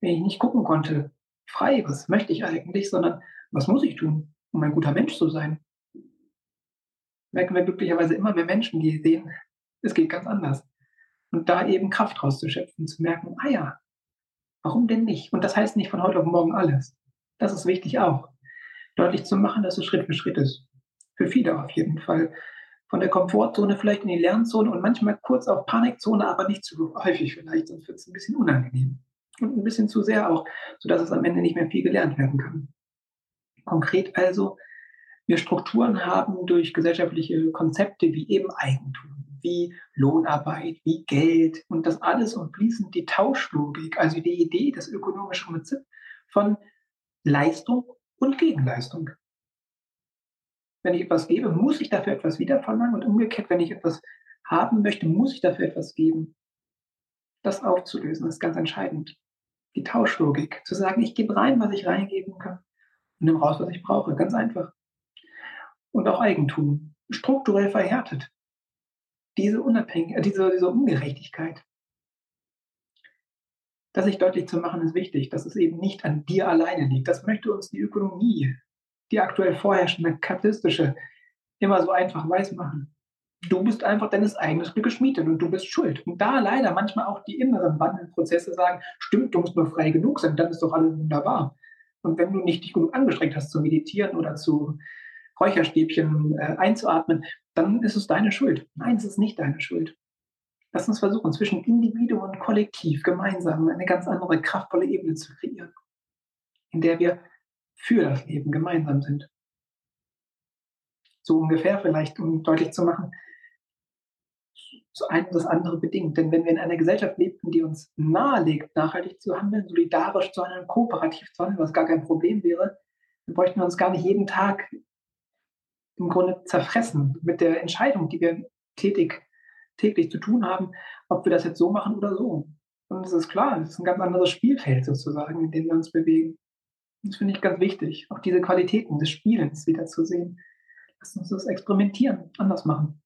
Wenn ich nicht gucken konnte, frei, was möchte ich eigentlich, sondern was muss ich tun, um ein guter Mensch zu sein? merken wir glücklicherweise immer mehr Menschen, die sehen, es geht ganz anders. Und da eben Kraft rauszuschöpfen, zu merken, ah ja, warum denn nicht? Und das heißt nicht von heute auf morgen alles. Das ist wichtig auch. Deutlich zu machen, dass es Schritt für Schritt ist. Für viele auf jeden Fall. Von der Komfortzone vielleicht in die Lernzone und manchmal kurz auf Panikzone, aber nicht zu häufig vielleicht, sonst wird es ein bisschen unangenehm. Und ein bisschen zu sehr auch, sodass es am Ende nicht mehr viel gelernt werden kann. Konkret also wir Strukturen haben durch gesellschaftliche Konzepte wie eben Eigentum, wie Lohnarbeit, wie Geld und das alles umfließend die Tauschlogik, also die Idee, das ökonomische Prinzip von Leistung und Gegenleistung. Wenn ich etwas gebe, muss ich dafür etwas wiederverlangen und umgekehrt, wenn ich etwas haben möchte, muss ich dafür etwas geben. Das aufzulösen ist ganz entscheidend. Die Tauschlogik, zu sagen, ich gebe rein, was ich reingeben kann und nehme raus, was ich brauche. Ganz einfach und auch Eigentum strukturell verhärtet. Diese, Unabhängig diese, diese Ungerechtigkeit. Das sich deutlich zu machen, ist wichtig, dass es eben nicht an dir alleine liegt. Das möchte uns die Ökonomie, die aktuell vorherrschende kapitalistische, immer so einfach weiß machen. Du bist einfach deines eigenen Glückes Schmiede und du bist schuld. Und da leider manchmal auch die inneren Wandelprozesse sagen, stimmt, du musst nur frei genug sein, dann ist doch alles wunderbar. Und wenn du nicht dich genug angestrengt hast zu meditieren oder zu Räucherstäbchen äh, einzuatmen, dann ist es deine Schuld. Nein, es ist nicht deine Schuld. Lass uns versuchen, zwischen Individuum und Kollektiv gemeinsam eine ganz andere, kraftvolle Ebene zu kreieren, in der wir für das Leben gemeinsam sind. So ungefähr vielleicht, um deutlich zu machen, so ein das andere bedingt. Denn wenn wir in einer Gesellschaft lebten, die uns nahelegt, nachhaltig zu handeln, solidarisch zu handeln, kooperativ zu handeln, was gar kein Problem wäre, dann bräuchten wir uns gar nicht jeden Tag im Grunde zerfressen mit der Entscheidung, die wir tätig, täglich zu tun haben, ob wir das jetzt so machen oder so. Und es ist klar, es ist ein ganz anderes Spielfeld sozusagen, in dem wir uns bewegen. Das finde ich ganz wichtig, auch diese Qualitäten des Spielens wieder zu sehen. Lass uns das experimentieren, anders machen.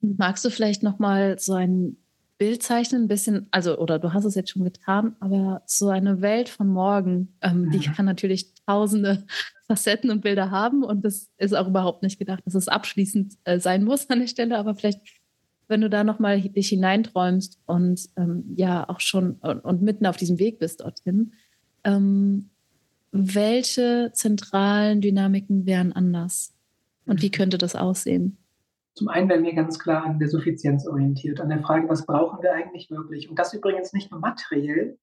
Magst du vielleicht nochmal so ein Bild zeichnen, ein bisschen, also, oder du hast es jetzt schon getan, aber so eine Welt von morgen, ähm, die kann natürlich tausende [LAUGHS] Facetten und Bilder haben und das ist auch überhaupt nicht gedacht, dass es abschließend äh, sein muss an der Stelle, aber vielleicht, wenn du da nochmal dich hineinträumst und ähm, ja auch schon und, und, mitten auf diesem Weg bist dorthin, ähm, welche zentralen Dynamiken wären anders und wie könnte das aussehen? Zum einen werden wir ganz klar an der Suffizienz orientiert, an der Frage, was brauchen wir eigentlich wirklich? Und das übrigens nicht nur materiell,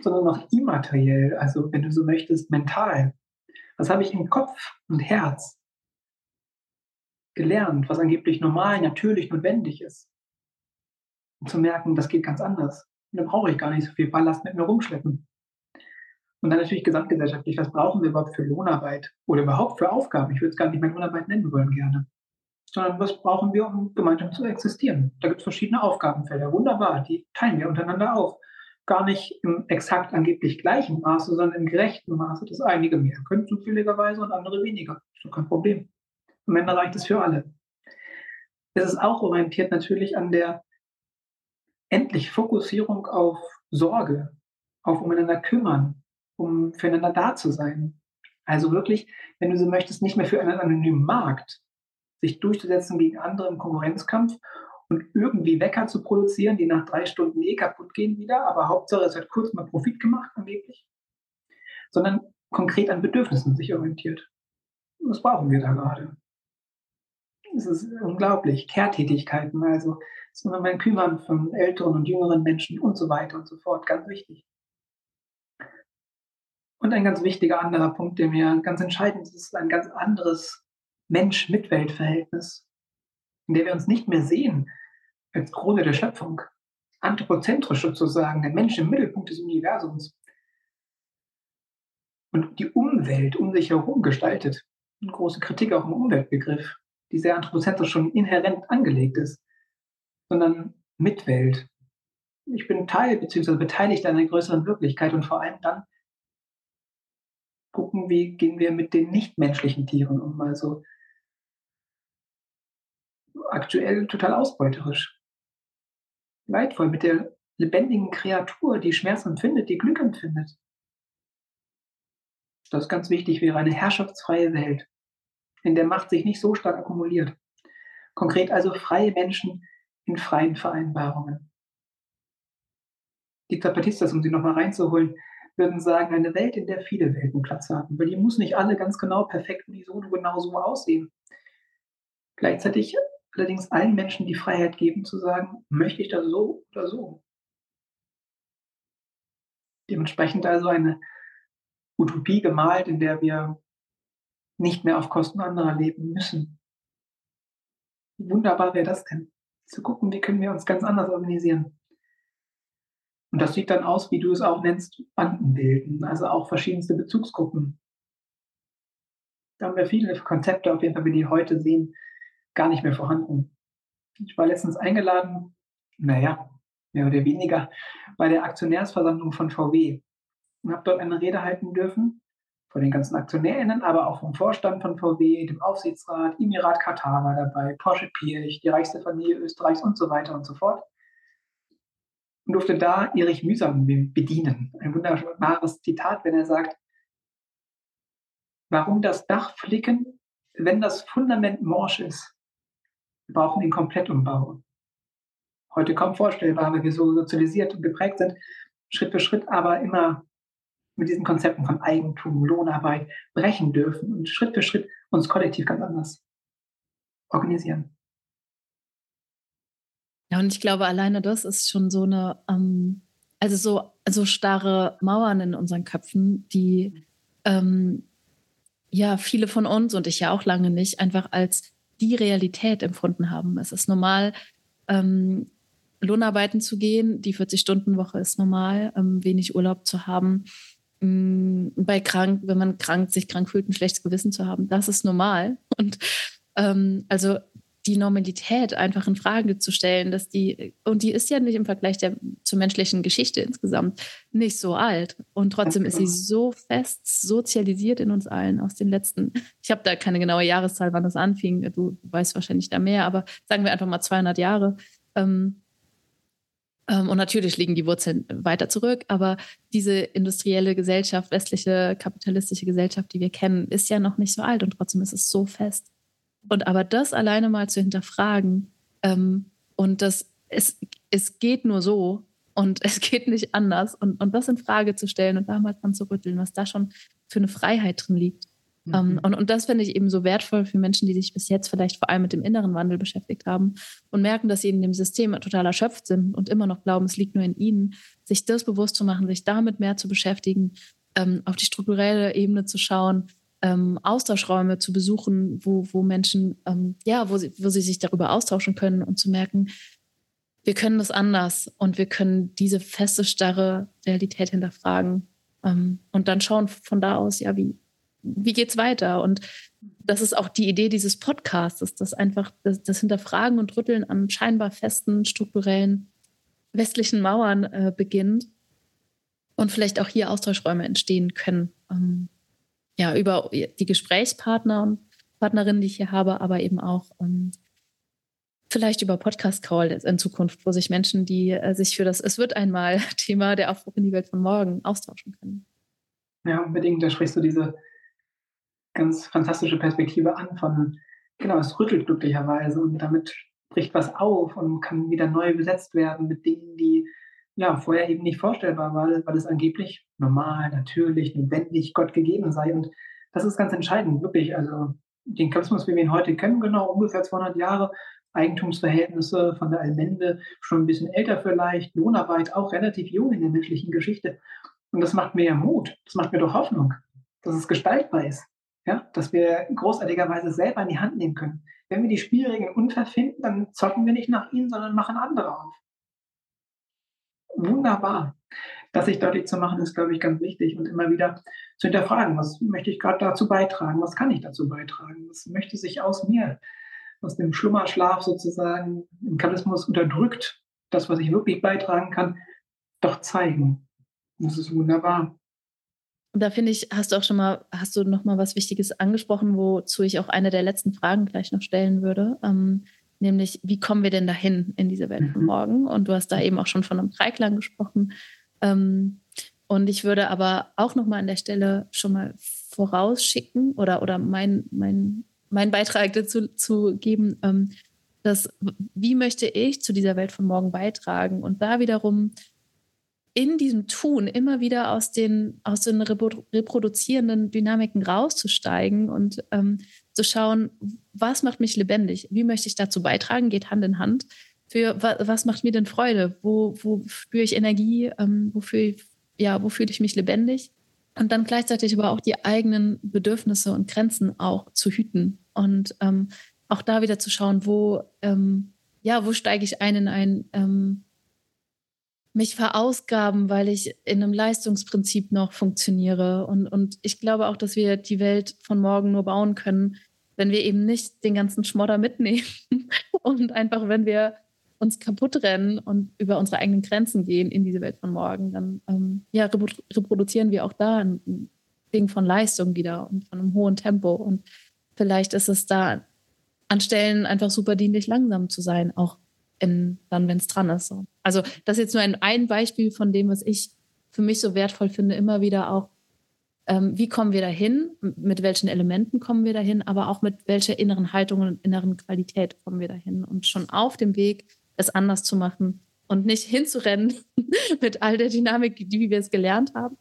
sondern auch immateriell, also wenn du so möchtest, mental. Was habe ich im Kopf und Herz gelernt, was angeblich normal, natürlich, notwendig ist? Und zu merken, das geht ganz anders. Und dann brauche ich gar nicht so viel Ballast mit mir rumschleppen. Und dann natürlich gesamtgesellschaftlich, was brauchen wir überhaupt für Lohnarbeit oder überhaupt für Aufgaben? Ich würde es gar nicht mehr Lohnarbeit nennen wollen gerne sondern was brauchen wir, um gemeinsam zu existieren. Da gibt es verschiedene Aufgabenfelder. Wunderbar, die teilen wir untereinander auf. Gar nicht im exakt angeblich gleichen Maße, sondern im gerechten Maße, dass einige mehr können zufälligerweise und andere weniger. Ist doch kein Problem. Am Ende reicht es für alle. Es ist auch orientiert natürlich an der endlich Fokussierung auf Sorge, auf umeinander kümmern, um füreinander da zu sein. Also wirklich, wenn du so möchtest, nicht mehr für einen anonymen Markt, sich durchzusetzen gegen andere im Konkurrenzkampf und irgendwie Wecker zu produzieren, die nach drei Stunden eh kaputt gehen wieder, aber Hauptsache es hat kurz mal Profit gemacht angeblich, sondern konkret an Bedürfnissen sich orientiert. Was brauchen wir da gerade? Es ist unglaublich. Kehrtätigkeiten, also sondern mein Kümmern von älteren und jüngeren Menschen und so weiter und so fort, ganz wichtig. Und ein ganz wichtiger anderer Punkt, der mir ganz entscheidend ist, ist ein ganz anderes Mensch-Mitwelt-Verhältnis, in der wir uns nicht mehr sehen als Krone der Schöpfung, anthropozentrisch sozusagen, der Mensch im Mittelpunkt des Universums und die Umwelt um sich herum gestaltet. Eine große Kritik auch im Umweltbegriff, die sehr anthropozentrisch schon inhärent angelegt ist, sondern Mitwelt. Ich bin Teil bzw. beteiligt an einer größeren Wirklichkeit und vor allem dann gucken, wie gehen wir mit den nichtmenschlichen Tieren um. Also aktuell total ausbeuterisch. Leidvoll mit der lebendigen Kreatur, die Schmerz empfindet, die Glück empfindet. Das ist ganz wichtig, wäre eine herrschaftsfreie Welt, in der Macht sich nicht so stark akkumuliert. Konkret also freie Menschen in freien Vereinbarungen. Die Zapatistas, um sie nochmal reinzuholen, würden sagen, eine Welt, in der viele Welten Platz haben. Weil die muss nicht alle ganz genau perfekt unisono genau so aussehen. Gleichzeitig allerdings allen Menschen die Freiheit geben zu sagen, möchte ich das so oder so. Dementsprechend also eine Utopie gemalt, in der wir nicht mehr auf Kosten anderer leben müssen. Wie wunderbar wäre das denn? Zu gucken, wie können wir uns ganz anders organisieren. Und das sieht dann aus, wie du es auch nennst, Banden bilden, also auch verschiedenste Bezugsgruppen. Da haben wir viele Konzepte, auf jeden Fall, wie die heute sehen, gar nicht mehr vorhanden. Ich war letztens eingeladen, naja, mehr oder weniger, bei der Aktionärsversammlung von VW und habe dort eine Rede halten dürfen vor den ganzen AktionärInnen, aber auch vom Vorstand von VW, dem Aufsichtsrat, Emirat Katar war dabei, Porsche Pirch, die reichste Familie Österreichs und so weiter und so fort. Und durfte da Erich Mühsam bedienen. Ein wunderbares Zitat, wenn er sagt, warum das Dach flicken, wenn das Fundament morsch ist? Wir brauchen den Komplettumbau. Heute kaum vorstellbar, weil wir so sozialisiert und geprägt sind, Schritt für Schritt aber immer mit diesen Konzepten von Eigentum, Lohnarbeit brechen dürfen und Schritt für Schritt uns kollektiv ganz anders organisieren. Ja, und ich glaube, alleine das ist schon so eine, ähm, also so, so starre Mauern in unseren Köpfen, die ähm, ja viele von uns und ich ja auch lange nicht einfach als die Realität empfunden haben. Es ist normal, ähm, Lohnarbeiten zu gehen. Die 40-Stunden-Woche ist normal, ähm, wenig Urlaub zu haben. Ähm, bei krank, wenn man krank, sich krank fühlt, ein schlechtes Gewissen zu haben, das ist normal. Und ähm, also die Normalität einfach in Frage zu stellen, dass die, und die ist ja nicht im Vergleich der, zur menschlichen Geschichte insgesamt nicht so alt. Und trotzdem ist sie so fest sozialisiert in uns allen aus den letzten, ich habe da keine genaue Jahreszahl, wann das anfing, du weißt wahrscheinlich da mehr, aber sagen wir einfach mal 200 Jahre. Ähm, und natürlich liegen die Wurzeln weiter zurück, aber diese industrielle Gesellschaft, westliche kapitalistische Gesellschaft, die wir kennen, ist ja noch nicht so alt und trotzdem ist es so fest. Und aber das alleine mal zu hinterfragen ähm, und das es, es geht nur so und [LAUGHS] es geht nicht anders und, und das in Frage zu stellen und da mal dran zu rütteln, was da schon für eine Freiheit drin liegt. Mhm. Um, und, und das finde ich eben so wertvoll für Menschen, die sich bis jetzt vielleicht vor allem mit dem inneren Wandel beschäftigt haben und merken, dass sie in dem System total erschöpft sind und immer noch glauben, es liegt nur in ihnen, sich das bewusst zu machen, sich damit mehr zu beschäftigen, ähm, auf die strukturelle Ebene zu schauen, ähm, Austauschräume zu besuchen, wo, wo Menschen, ähm, ja, wo sie, wo sie sich darüber austauschen können und zu merken, wir können das anders und wir können diese feste, starre Realität hinterfragen ähm, und dann schauen von da aus, ja, wie, wie geht's weiter? Und das ist auch die Idee dieses Podcasts, dass einfach das, das Hinterfragen und Rütteln an scheinbar festen, strukturellen westlichen Mauern äh, beginnt und vielleicht auch hier Austauschräume entstehen können. Ähm, ja, über die Gesprächspartner und Partnerinnen, die ich hier habe, aber eben auch ähm, vielleicht über Podcast-Call in Zukunft, wo sich Menschen, die äh, sich für das Es wird einmal [LAUGHS] Thema der Aufbruch in die Welt von morgen austauschen können. Ja, unbedingt. Da sprichst du diese ganz fantastische Perspektive an von, genau, es rüttelt glücklicherweise und damit bricht was auf und kann wieder neu besetzt werden mit Dingen, die ja vorher eben nicht vorstellbar waren, weil es angeblich normal, natürlich, notwendig, Gott gegeben sei. Und das ist ganz entscheidend, wirklich. Also den Kapitalismus, wie wir ihn heute kennen, genau ungefähr 200 Jahre, Eigentumsverhältnisse von der Allmende, schon ein bisschen älter vielleicht, Lohnarbeit auch relativ jung in der menschlichen Geschichte. Und das macht mir ja Mut, das macht mir doch Hoffnung, dass es gestaltbar ist. Ja, dass wir großartigerweise selber in die Hand nehmen können. Wenn wir die Spielregeln unfair finden, dann zocken wir nicht nach ihnen, sondern machen andere auf. Wunderbar. Das sich deutlich zu machen, ist, glaube ich, ganz wichtig und immer wieder zu hinterfragen, was möchte ich gerade dazu beitragen, was kann ich dazu beitragen, was möchte sich aus mir, aus dem Schlummerschlaf sozusagen im Kapitalismus unterdrückt, das, was ich wirklich beitragen kann, doch zeigen. Das ist wunderbar. Und da finde ich, hast du auch schon mal, hast du noch mal was Wichtiges angesprochen, wozu ich auch eine der letzten Fragen gleich noch stellen würde. Ähm, nämlich, wie kommen wir denn dahin in diese Welt von mhm. morgen? Und du hast da eben auch schon von einem Dreiklang gesprochen. Ähm, und ich würde aber auch noch mal an der Stelle schon mal vorausschicken oder, oder mein, mein, mein Beitrag dazu zu geben, ähm, dass, wie möchte ich zu dieser Welt von morgen beitragen? Und da wiederum in diesem Tun immer wieder aus den, aus den reproduzierenden Dynamiken rauszusteigen und ähm, zu schauen, was macht mich lebendig? Wie möchte ich dazu beitragen? Geht Hand in Hand. Für was macht mir denn Freude? Wo, wo spüre ich Energie? Ähm, wofür, ja, wo fühle ich mich lebendig? Und dann gleichzeitig aber auch die eigenen Bedürfnisse und Grenzen auch zu hüten und ähm, auch da wieder zu schauen, wo, ähm, ja, wo steige ich ein in ein ähm, mich verausgaben, weil ich in einem Leistungsprinzip noch funktioniere. Und, und ich glaube auch, dass wir die Welt von morgen nur bauen können, wenn wir eben nicht den ganzen Schmodder mitnehmen [LAUGHS] und einfach, wenn wir uns kaputt rennen und über unsere eigenen Grenzen gehen in diese Welt von morgen, dann ähm, ja, reproduzieren wir auch da ein, Ding von Leistung wieder und von einem hohen Tempo. Und vielleicht ist es da an Stellen einfach super dienlich, langsam zu sein, auch in, dann, wenn es dran ist. So. Also das ist jetzt nur ein, ein Beispiel von dem, was ich für mich so wertvoll finde, immer wieder auch, ähm, wie kommen wir dahin, mit welchen Elementen kommen wir dahin, aber auch mit welcher inneren Haltung und inneren Qualität kommen wir dahin. Und schon auf dem Weg, es anders zu machen und nicht hinzurennen [LAUGHS] mit all der Dynamik, die, wie wir es gelernt haben,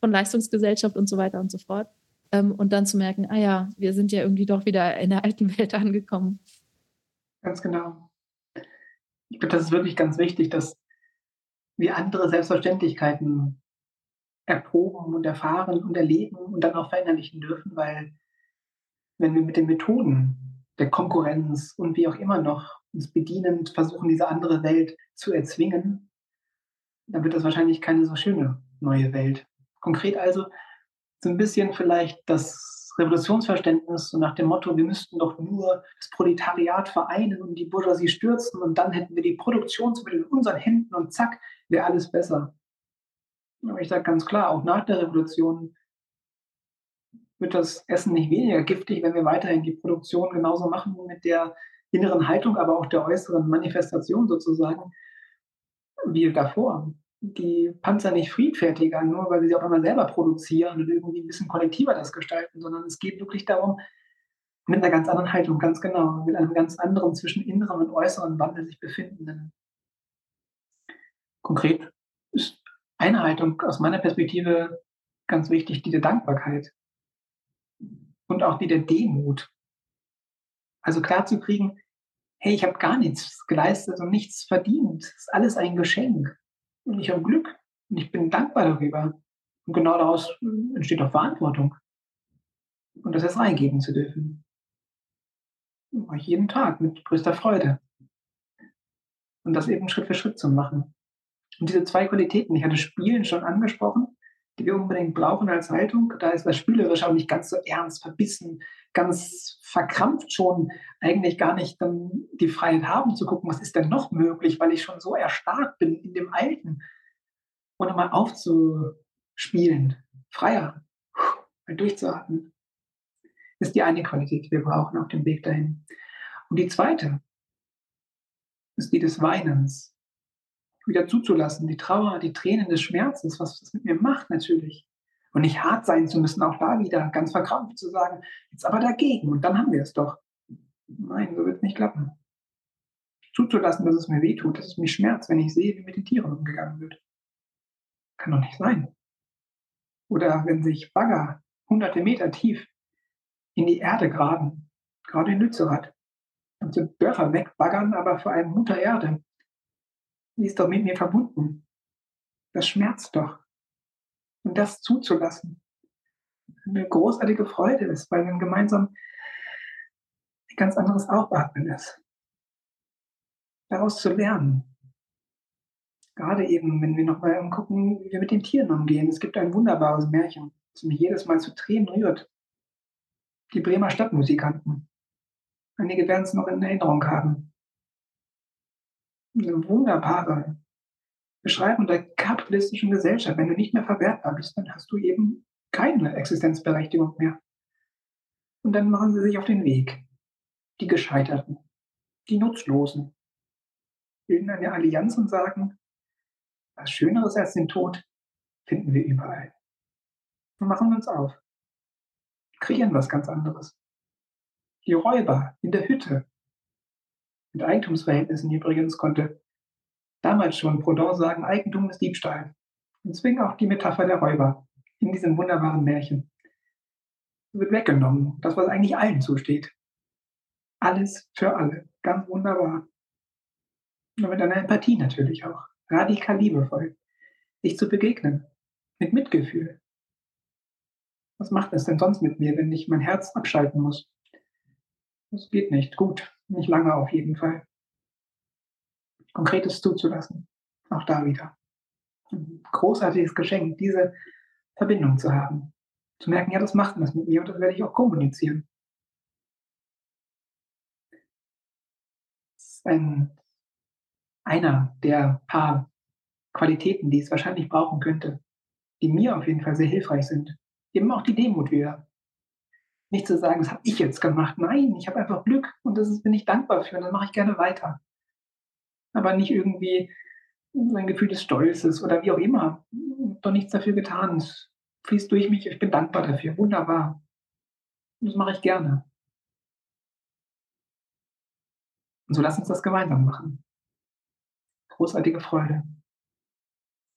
von Leistungsgesellschaft und so weiter und so fort. Ähm, und dann zu merken, ah ja, wir sind ja irgendwie doch wieder in der alten Welt [LAUGHS] angekommen. Ganz genau ich glaube, das ist wirklich ganz wichtig, dass wir andere Selbstverständlichkeiten erproben und erfahren und erleben und dann auch verinnerlichen dürfen, weil wenn wir mit den Methoden der Konkurrenz und wie auch immer noch uns bedienend versuchen, diese andere Welt zu erzwingen, dann wird das wahrscheinlich keine so schöne neue Welt. Konkret also so ein bisschen vielleicht das Revolutionsverständnis so nach dem Motto, wir müssten doch nur das Proletariat vereinen und die Bourgeoisie stürzen und dann hätten wir die Produktionsmittel in unseren Händen und zack, wäre alles besser. Aber ich sage ganz klar, auch nach der Revolution wird das Essen nicht weniger giftig, wenn wir weiterhin die Produktion genauso machen mit der inneren Haltung, aber auch der äußeren Manifestation sozusagen. wie davor. Die Panzer nicht friedfertiger, nur weil wir sie auch einmal selber produzieren und irgendwie ein bisschen kollektiver das gestalten, sondern es geht wirklich darum, mit einer ganz anderen Haltung, ganz genau, mit einem ganz anderen zwischen inneren und äußeren Wandel sich befindenden. Konkret ist eine Haltung aus meiner Perspektive ganz wichtig, die der Dankbarkeit und auch die der Demut. Also klar zu kriegen, hey, ich habe gar nichts geleistet und nichts verdient. Es ist alles ein Geschenk. Und ich habe Glück und ich bin dankbar darüber. Und genau daraus entsteht auch Verantwortung. Und das jetzt reingeben zu dürfen. Mache ich jeden Tag mit größter Freude. Und das eben Schritt für Schritt zu machen. Und diese zwei Qualitäten, ich hatte Spielen schon angesprochen, die wir unbedingt brauchen als Haltung. Da ist das Spielerische auch nicht ganz so ernst, verbissen, ganz verkrampft schon, eigentlich gar nicht dann die Freiheit haben zu gucken, was ist denn noch möglich, weil ich schon so erstarrt bin in dem Alten. Und mal aufzuspielen, freier, durchzuatmen, ist die eine Qualität, die wir brauchen auf dem Weg dahin. Und die zweite ist die des Weinens wieder zuzulassen, die Trauer, die Tränen des Schmerzes, was das mit mir macht natürlich. Und nicht hart sein zu müssen, auch da wieder ganz verkrampft zu sagen, jetzt aber dagegen und dann haben wir es doch. Nein, so wird es nicht klappen. Zuzulassen, dass es mir wehtut, dass es mich schmerzt, wenn ich sehe, wie mit den Tieren umgegangen wird. Kann doch nicht sein. Oder wenn sich Bagger hunderte Meter tief in die Erde graben, gerade in Lützerath, und so Dörfer wegbaggern, aber vor allem Mutter Erde, die ist doch mit mir verbunden. Das schmerzt doch. Und das zuzulassen, eine großartige Freude ist, weil dann gemeinsam ein ganz anderes Aufatmen ist. Daraus zu lernen. Gerade eben, wenn wir nochmal gucken, wie wir mit den Tieren umgehen. Es gibt ein wunderbares Märchen, das mich jedes Mal zu Tränen rührt. Die Bremer Stadtmusikanten. Einige werden es noch in Erinnerung haben eine wunderbare Beschreibung der kapitalistischen Gesellschaft. Wenn du nicht mehr verwertbar bist, dann hast du eben keine Existenzberechtigung mehr. Und dann machen sie sich auf den Weg. Die Gescheiterten, die Nutzlosen, bilden eine Allianz und sagen, was Schöneres als den Tod finden wir überall. Und machen uns auf. Kreieren was ganz anderes. Die Räuber in der Hütte, mit Eigentumsverhältnissen übrigens konnte damals schon Proudhon sagen, Eigentum ist Diebstahl. Und deswegen auch die Metapher der Räuber in diesem wunderbaren Märchen. Wird weggenommen, das, was eigentlich allen zusteht. Alles für alle. Ganz wunderbar. Und mit einer Empathie natürlich auch. Radikal liebevoll. Sich zu begegnen. Mit Mitgefühl. Was macht es denn sonst mit mir, wenn ich mein Herz abschalten muss? Das geht nicht. Gut. Nicht lange auf jeden Fall. Konkretes zuzulassen. Auch da wieder. Ein großartiges Geschenk, diese Verbindung zu haben. Zu merken, ja, das macht was mit mir und das werde ich auch kommunizieren. Das ist ein, einer der paar Qualitäten, die es wahrscheinlich brauchen könnte, die mir auf jeden Fall sehr hilfreich sind. Eben auch die Demut wieder. Nicht zu sagen, das habe ich jetzt gemacht. Nein, ich habe einfach Glück und das bin ich dankbar für und dann mache ich gerne weiter. Aber nicht irgendwie ein Gefühl des Stolzes oder wie auch immer. Doch nichts dafür getan. Es fließt durch mich. Ich bin dankbar dafür. Wunderbar. Und das mache ich gerne. Und so lass uns das gemeinsam machen. Großartige Freude.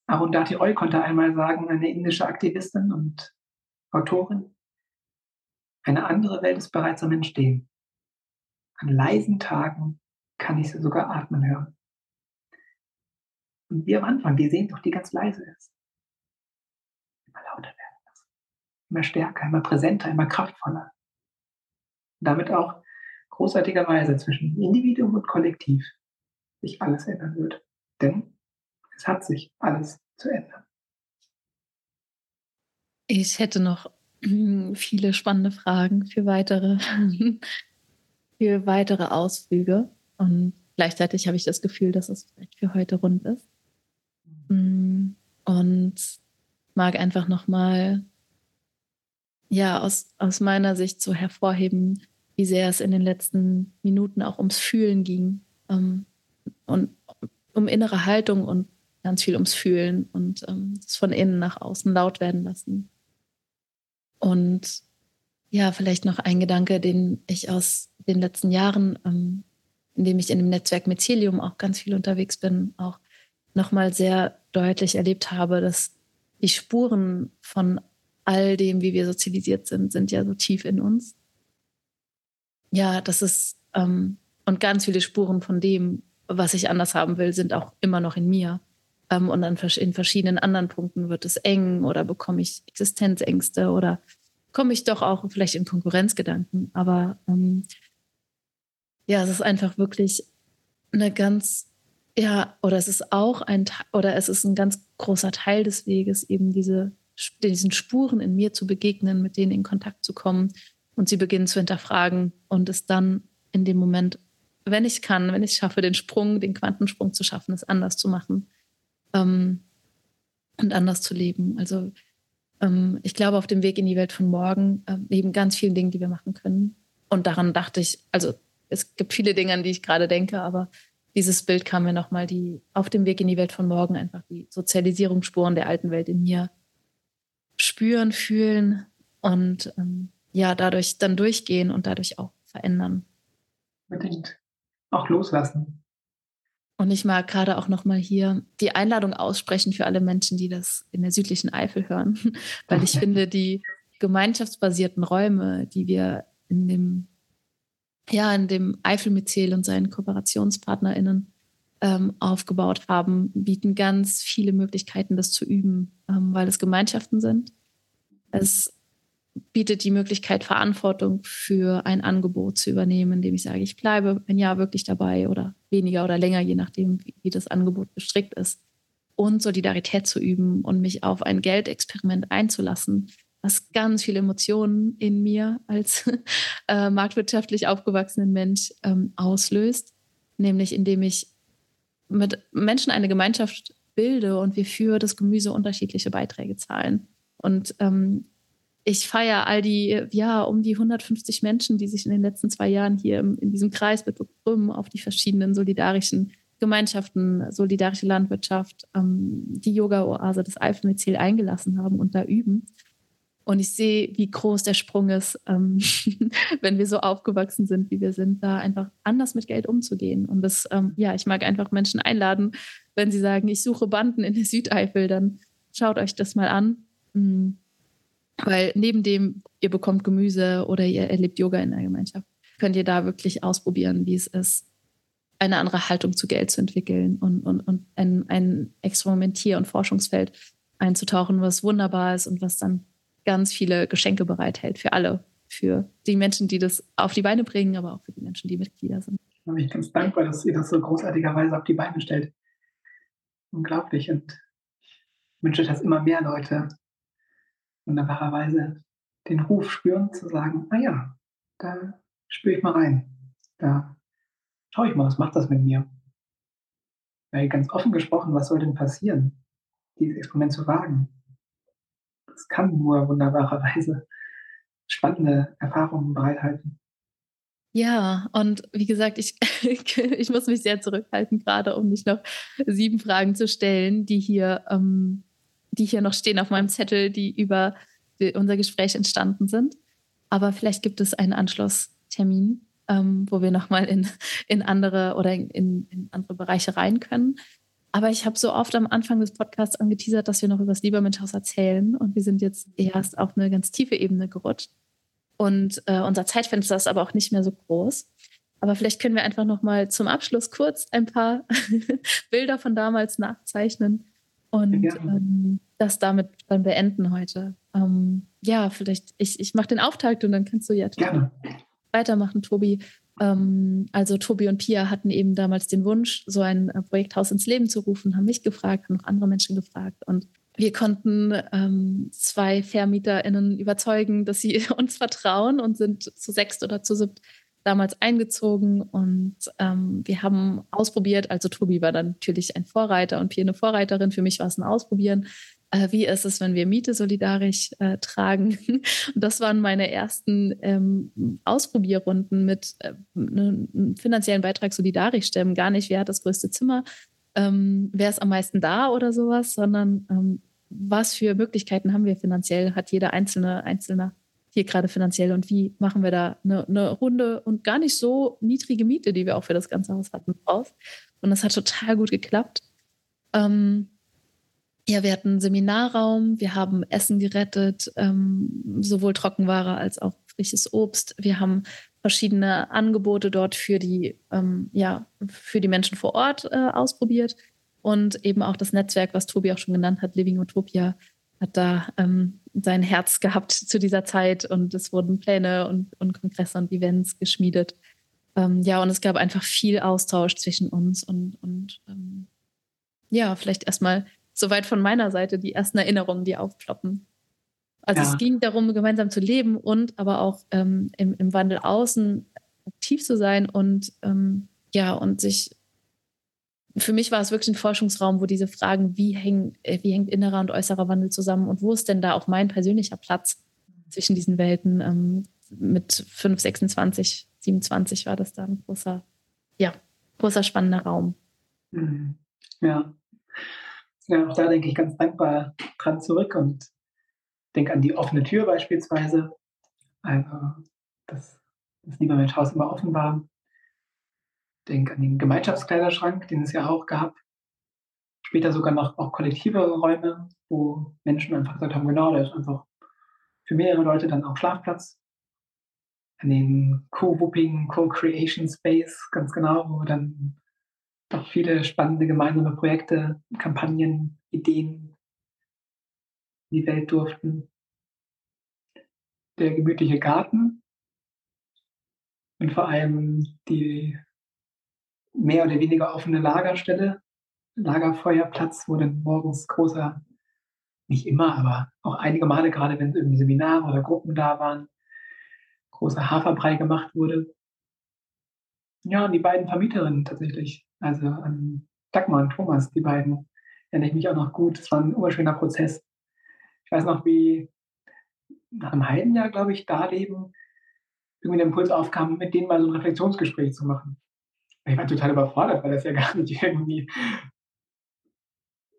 Arundhati Roy konnte einmal sagen, eine indische Aktivistin und Autorin, eine andere Welt ist bereits am Entstehen. An leisen Tagen kann ich sie sogar atmen hören. Und wie am Anfang, die Sehnsucht, die ganz leise ist. Immer lauter werden. Immer stärker, immer präsenter, immer kraftvoller. Und damit auch großartigerweise zwischen Individuum und Kollektiv sich alles ändern wird. Denn es hat sich alles zu ändern. Ich hätte noch viele spannende Fragen für weitere, [LAUGHS] für weitere Ausflüge. Und gleichzeitig habe ich das Gefühl, dass es vielleicht für heute rund ist. Und mag einfach nochmal, ja, aus, aus meiner Sicht so hervorheben, wie sehr es in den letzten Minuten auch ums Fühlen ging. Ähm, und um innere Haltung und ganz viel ums Fühlen und ähm, das von innen nach außen laut werden lassen. Und ja, vielleicht noch ein Gedanke, den ich aus den letzten Jahren, ähm, in dem ich in dem Netzwerk Mycelium auch ganz viel unterwegs bin, auch nochmal sehr deutlich erlebt habe, dass die Spuren von all dem, wie wir sozialisiert sind, sind ja so tief in uns. Ja, das ist, ähm, und ganz viele Spuren von dem, was ich anders haben will, sind auch immer noch in mir. Ähm, und dann in verschiedenen anderen Punkten wird es eng oder bekomme ich Existenzängste oder komme ich doch auch vielleicht in Konkurrenzgedanken. Aber ähm, ja, es ist einfach wirklich eine ganz, ja, oder es ist auch ein, oder es ist ein ganz großer Teil des Weges, eben diese, diesen Spuren in mir zu begegnen, mit denen in Kontakt zu kommen und sie beginnen zu hinterfragen und es dann in dem Moment, wenn ich kann, wenn ich schaffe, den Sprung, den Quantensprung zu schaffen, es anders zu machen ähm, und anders zu leben. Also ähm, ich glaube, auf dem Weg in die Welt von morgen, äh, neben ganz vielen Dingen, die wir machen können. Und daran dachte ich, also es gibt viele Dinge, an die ich gerade denke, aber dieses Bild kam mir nochmal, die auf dem Weg in die Welt von morgen einfach die Sozialisierungsspuren der alten Welt in mir spüren, fühlen und ähm, ja, dadurch dann durchgehen und dadurch auch verändern. Unbedingt. Auch loslassen. Und ich mag gerade auch nochmal hier die Einladung aussprechen für alle Menschen, die das in der südlichen Eifel hören, [LAUGHS] weil ich [LAUGHS] finde, die gemeinschaftsbasierten Räume, die wir in dem, ja, in dem Eifelmyzel und seinen KooperationspartnerInnen ähm, aufgebaut haben, bieten ganz viele Möglichkeiten, das zu üben, ähm, weil es Gemeinschaften sind. Es bietet die Möglichkeit, Verantwortung für ein Angebot zu übernehmen, indem ich sage, ich bleibe ein Jahr wirklich dabei oder weniger oder länger, je nachdem, wie, das Angebot gestrickt ist. Und Solidarität zu üben und mich auf ein Geldexperiment einzulassen, was ganz viele Emotionen in mir als [LAUGHS] äh, marktwirtschaftlich aufgewachsenen Mensch ähm, auslöst, nämlich indem ich mit Menschen eine Gemeinschaft bilde und wir für das Gemüse unterschiedliche Beiträge zahlen. Und ähm, ich feiere all die, ja, um die 150 Menschen, die sich in den letzten zwei Jahren hier in diesem Kreis mit Brümmen auf die verschiedenen solidarischen Gemeinschaften, solidarische Landwirtschaft, ähm, die Yoga-Oase des Eifelmyzel eingelassen haben und da üben. Und ich sehe, wie groß der Sprung ist, ähm, [LAUGHS] wenn wir so aufgewachsen sind, wie wir sind, da einfach anders mit Geld umzugehen. Und das, ähm, ja, ich mag einfach Menschen einladen, wenn sie sagen, ich suche Banden in der Südeifel, dann schaut euch das mal an. Mhm weil neben dem, ihr bekommt Gemüse oder ihr erlebt Yoga in der Gemeinschaft, könnt ihr da wirklich ausprobieren, wie es ist, eine andere Haltung zu Geld zu entwickeln und, und, und ein, ein Experimentier- und Forschungsfeld einzutauchen, was wunderbar ist und was dann ganz viele Geschenke bereithält für alle, für die Menschen, die das auf die Beine bringen, aber auch für die Menschen, die Mitglieder sind. Ich bin ganz dankbar, dass ihr das so großartigerweise auf die Beine stellt. Unglaublich und wünsche, dass immer mehr Leute wunderbarerweise den Ruf spüren, zu sagen, ah ja, da spüre ich mal rein. Da schaue ich mal, was macht das mit mir? Weil ganz offen gesprochen, was soll denn passieren, dieses Experiment zu wagen? Das kann nur wunderbarerweise spannende Erfahrungen bereithalten. Ja, und wie gesagt, ich, [LAUGHS] ich muss mich sehr zurückhalten, gerade um nicht noch sieben Fragen zu stellen, die hier ähm, die hier noch stehen auf meinem Zettel, die über unser Gespräch entstanden sind. Aber vielleicht gibt es einen Anschlusstermin, ähm, wo wir nochmal in, in andere oder in, in andere Bereiche rein können. Aber ich habe so oft am Anfang des Podcasts angeteasert, dass wir noch über das Liebermenschhaus erzählen. Und wir sind jetzt erst auf eine ganz tiefe Ebene gerutscht. Und äh, unser Zeitfenster ist aber auch nicht mehr so groß. Aber vielleicht können wir einfach noch mal zum Abschluss kurz ein paar [LAUGHS] Bilder von damals nachzeichnen und ähm, das damit dann beenden heute. Ähm, ja, vielleicht, ich, ich mache den Auftakt und dann kannst du ja Gerne. weitermachen, Tobi. Ähm, also Tobi und Pia hatten eben damals den Wunsch, so ein äh, Projekthaus ins Leben zu rufen, haben mich gefragt, haben noch andere Menschen gefragt und wir konnten ähm, zwei VermieterInnen überzeugen, dass sie [LAUGHS] uns vertrauen und sind zu sechst oder zu siebt damals eingezogen und ähm, wir haben ausprobiert. Also Tobi war dann natürlich ein Vorreiter und Pia eine Vorreiterin. Für mich war es ein Ausprobieren. Äh, wie ist es, wenn wir Miete solidarisch äh, tragen? [LAUGHS] Und das waren meine ersten ähm, Ausprobierrunden mit äh, einem finanziellen Beitrag solidarisch stemmen. Gar nicht, wer hat das größte Zimmer, ähm, wer ist am meisten da oder sowas, sondern ähm, was für Möglichkeiten haben wir finanziell, hat jeder einzelne Einzelne hier gerade finanziell und wie machen wir da eine, eine runde und gar nicht so niedrige Miete, die wir auch für das ganze Haus hatten, raus. Und das hat total gut geklappt. Ähm, ja, wir hatten einen Seminarraum, wir haben Essen gerettet, ähm, sowohl Trockenware als auch frisches Obst. Wir haben verschiedene Angebote dort für die, ähm, ja, für die Menschen vor Ort äh, ausprobiert und eben auch das Netzwerk, was Tobi auch schon genannt hat, Living Utopia, hat da ähm, sein Herz gehabt zu dieser Zeit und es wurden Pläne und, und Kongresse und Events geschmiedet. Ähm, ja, und es gab einfach viel Austausch zwischen uns und, und ähm, ja, vielleicht erstmal soweit von meiner Seite die ersten Erinnerungen, die aufploppen. Also ja. es ging darum, gemeinsam zu leben und aber auch ähm, im, im, Wandel außen aktiv zu sein und ähm, ja, und sich für mich war es wirklich ein Forschungsraum, wo diese Fragen, wie, hängen, äh, wie hängt innerer und äußerer Wandel zusammen und wo ist denn da auch mein persönlicher Platz zwischen diesen Welten? Ähm, mit 5, 26, 27 war das da ein großer, ja, großer spannender Raum. Mhm. Ja. Ja, auch da denke ich ganz dankbar dran zurück und denke an die offene Tür beispielsweise. Also, dass das Liebermenschhaus immer offen war denke an den Gemeinschaftskleiderschrank, den es ja auch gab. Später sogar noch auch kollektive Räume, wo Menschen einfach gesagt haben, genau, da ist einfach für mehrere Leute dann auch Schlafplatz. An den Co-Whooping, Co-Creation Space, ganz genau, wo dann doch viele spannende gemeinsame Projekte, Kampagnen, Ideen in die Welt durften. Der gemütliche Garten und vor allem die mehr oder weniger offene Lagerstelle, Lagerfeuerplatz, wo dann morgens großer, nicht immer, aber auch einige Male, gerade wenn irgendwie Seminare oder Gruppen da waren, großer Haferbrei gemacht wurde. Ja, und die beiden Vermieterinnen tatsächlich, also an Dagmar und Thomas, die beiden, erinnere ich mich auch noch gut. Es war ein urschöner Prozess. Ich weiß noch, wie nach einem halben Jahr, glaube ich, da leben, irgendwie der Impuls aufkam, mit denen mal so ein Reflexionsgespräch zu machen ich war total überfordert, weil das ja [LAUGHS] gar nicht irgendwie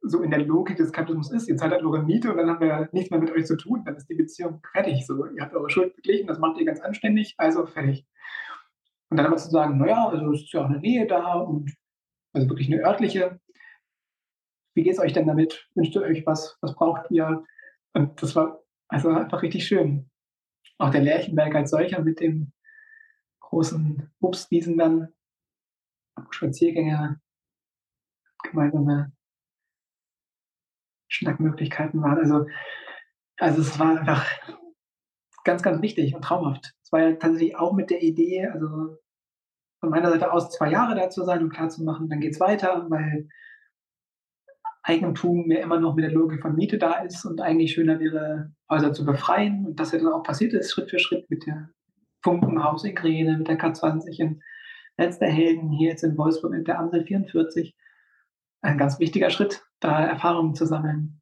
so in der Logik des Kapitalismus ist. Ihr zahlt halt eure Miete und dann haben wir nichts mehr mit euch zu tun. Dann ist die Beziehung fertig. So, ihr habt eure Schuld beglichen, das macht ihr ganz anständig, also fertig. Und dann aber zu sagen, naja, also es ist ja auch eine Nähe da und also wirklich eine örtliche. Wie geht es euch denn damit? Wünscht ihr euch was? Was braucht ihr? Und das war also einfach richtig schön. Auch der Lärchenberg als solcher mit dem großen Obstwiesen dann Spaziergänge, gemeinsame Schnackmöglichkeiten waren. Also, also es war einfach ganz, ganz wichtig und traumhaft. Es war ja tatsächlich auch mit der Idee, also von meiner Seite aus zwei Jahre da zu sein und klar zu machen, dann geht es weiter, weil Eigentum mir immer noch mit der Logik von Miete da ist und eigentlich schöner wäre, Häuser zu befreien. Und das ja dann auch passiert ist, Schritt für Schritt mit der Funkenhaus in Grene, mit der K20 in letzter Helden hier jetzt in Wolfsburg mit der Amsel 44. Ein ganz wichtiger Schritt, da Erfahrungen zu sammeln.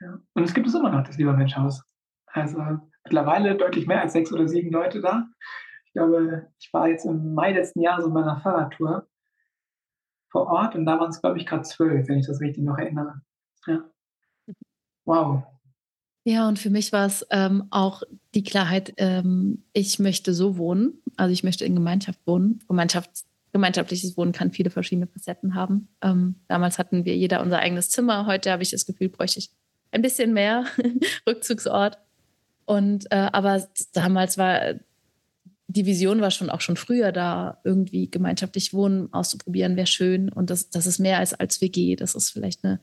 Ja. Und es gibt es immer noch, das Liebermenschhaus. Also mittlerweile deutlich mehr als sechs oder sieben Leute da. Ich glaube, ich war jetzt im Mai letzten Jahres in meiner Fahrradtour vor Ort und da waren es, glaube ich, gerade zwölf, wenn ich das richtig noch erinnere. Ja. Wow. Ja, und für mich war es ähm, auch die Klarheit, ähm, ich möchte so wohnen, also ich möchte in Gemeinschaft wohnen. Gemeinschaft, gemeinschaftliches Wohnen kann viele verschiedene Facetten haben. Ähm, damals hatten wir jeder unser eigenes Zimmer. Heute habe ich das Gefühl, bräuchte ich ein bisschen mehr [LAUGHS] Rückzugsort. Und äh, aber damals war die Vision war schon auch schon früher da, irgendwie gemeinschaftlich Wohnen auszuprobieren, wäre schön. Und das, das ist mehr als als WG. Das ist vielleicht eine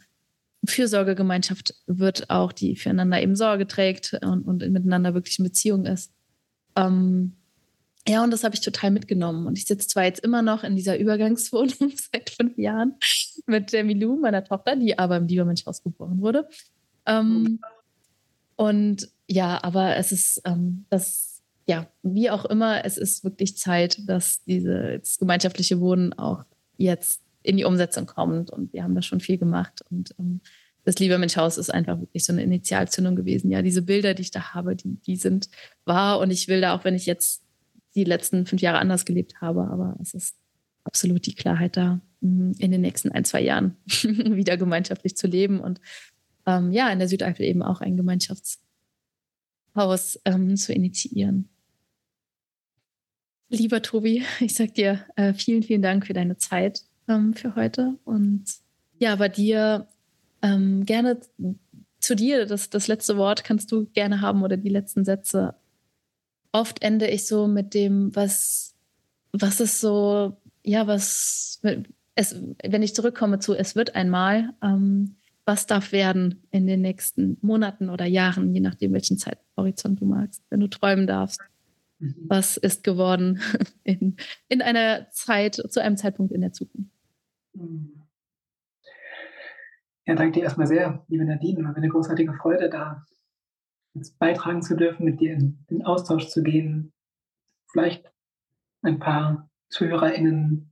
Fürsorgegemeinschaft wird auch, die füreinander eben Sorge trägt und, und miteinander wirklich in Beziehung ist. Ähm, ja, und das habe ich total mitgenommen. Und ich sitze zwar jetzt immer noch in dieser Übergangswohnung [LAUGHS] seit fünf Jahren mit der Milou, meiner Tochter, die aber im Liebermenschhaus geboren wurde. Ähm, und ja, aber es ist ähm, das, ja, wie auch immer, es ist wirklich Zeit, dass dieses gemeinschaftliche Wohnen auch jetzt in die Umsetzung kommt. Und wir haben da schon viel gemacht. Und ähm, das Liebe Mensch Haus ist einfach wirklich so eine Initialzündung gewesen. Ja, diese Bilder, die ich da habe, die, die sind wahr. Und ich will da, auch wenn ich jetzt die letzten fünf Jahre anders gelebt habe, aber es ist absolut die Klarheit da. mm, in den nächsten ein, zwei Jahren [LAUGHS] wieder gemeinschaftlich zu leben und ähm, ja, in der Südeifel eben auch ein Gemeinschaftshaus ähm, zu initiieren. Lieber Tobi, ich sag dir äh, vielen, vielen Dank für deine Zeit ähm, für heute und ja, bei dir ähm, gerne zu dir, das, das letzte Wort kannst du gerne haben oder die letzten Sätze. Oft ende ich so mit dem, was, was ist so, ja, was, es, wenn ich zurückkomme zu, es wird einmal, ähm, was darf werden in den nächsten Monaten oder Jahren, je nachdem, welchen Zeithorizont du magst, wenn du träumen darfst. Mhm. Was ist geworden [LAUGHS] in, in einer Zeit, zu einem Zeitpunkt in der Zukunft? Mhm. Ja, danke dir erstmal sehr, liebe Nadine. War eine großartige Freude, da jetzt beitragen zu dürfen, mit dir in den Austausch zu gehen, vielleicht ein paar ZuhörerInnen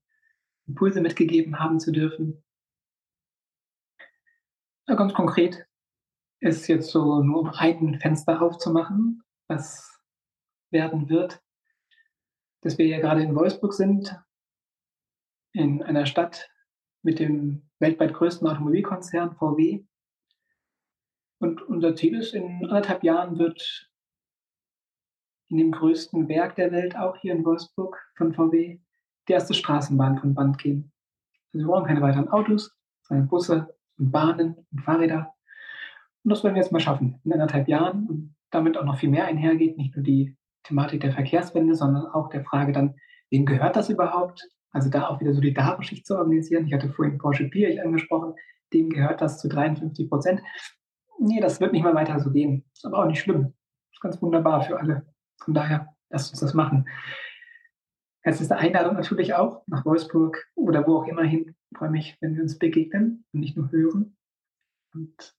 Impulse mitgegeben haben zu dürfen. Ja, ganz konkret ist jetzt so nur um ein Fenster aufzumachen, was werden wird, dass wir ja gerade in Wolfsburg sind, in einer Stadt mit dem weltweit größten Automobilkonzern VW. Und unser Ziel ist, in anderthalb Jahren wird in dem größten Werk der Welt, auch hier in Wolfsburg von VW, die erste Straßenbahn von Band gehen. Also wir brauchen keine weiteren Autos, sondern Busse und Bahnen und Fahrräder. Und das wollen wir jetzt mal schaffen in anderthalb Jahren und damit auch noch viel mehr einhergeht, nicht nur die Thematik der Verkehrswende, sondern auch der Frage dann, wem gehört das überhaupt? Also da auch wieder solidarisch sich zu organisieren. Ich hatte vorhin Porsche Pierich angesprochen, dem gehört das zu 53 Prozent. Nee, das wird nicht mal weiter so gehen. Ist aber auch nicht schlimm. Ist ganz wunderbar für alle. Von daher, lasst uns das machen. Es ist eine Einladung natürlich auch nach Wolfsburg oder wo auch immer hin. Ich freue mich, wenn wir uns begegnen und nicht nur hören. Und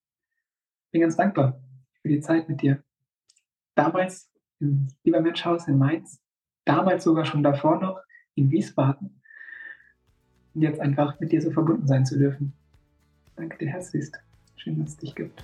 bin ganz dankbar für die Zeit mit dir. Damals im Liebermenschhaus in Mainz, damals sogar schon davor noch in Wiesbaden und jetzt einfach mit dir so verbunden sein zu dürfen. Danke dir herzlichst. Schön, dass es dich gibt.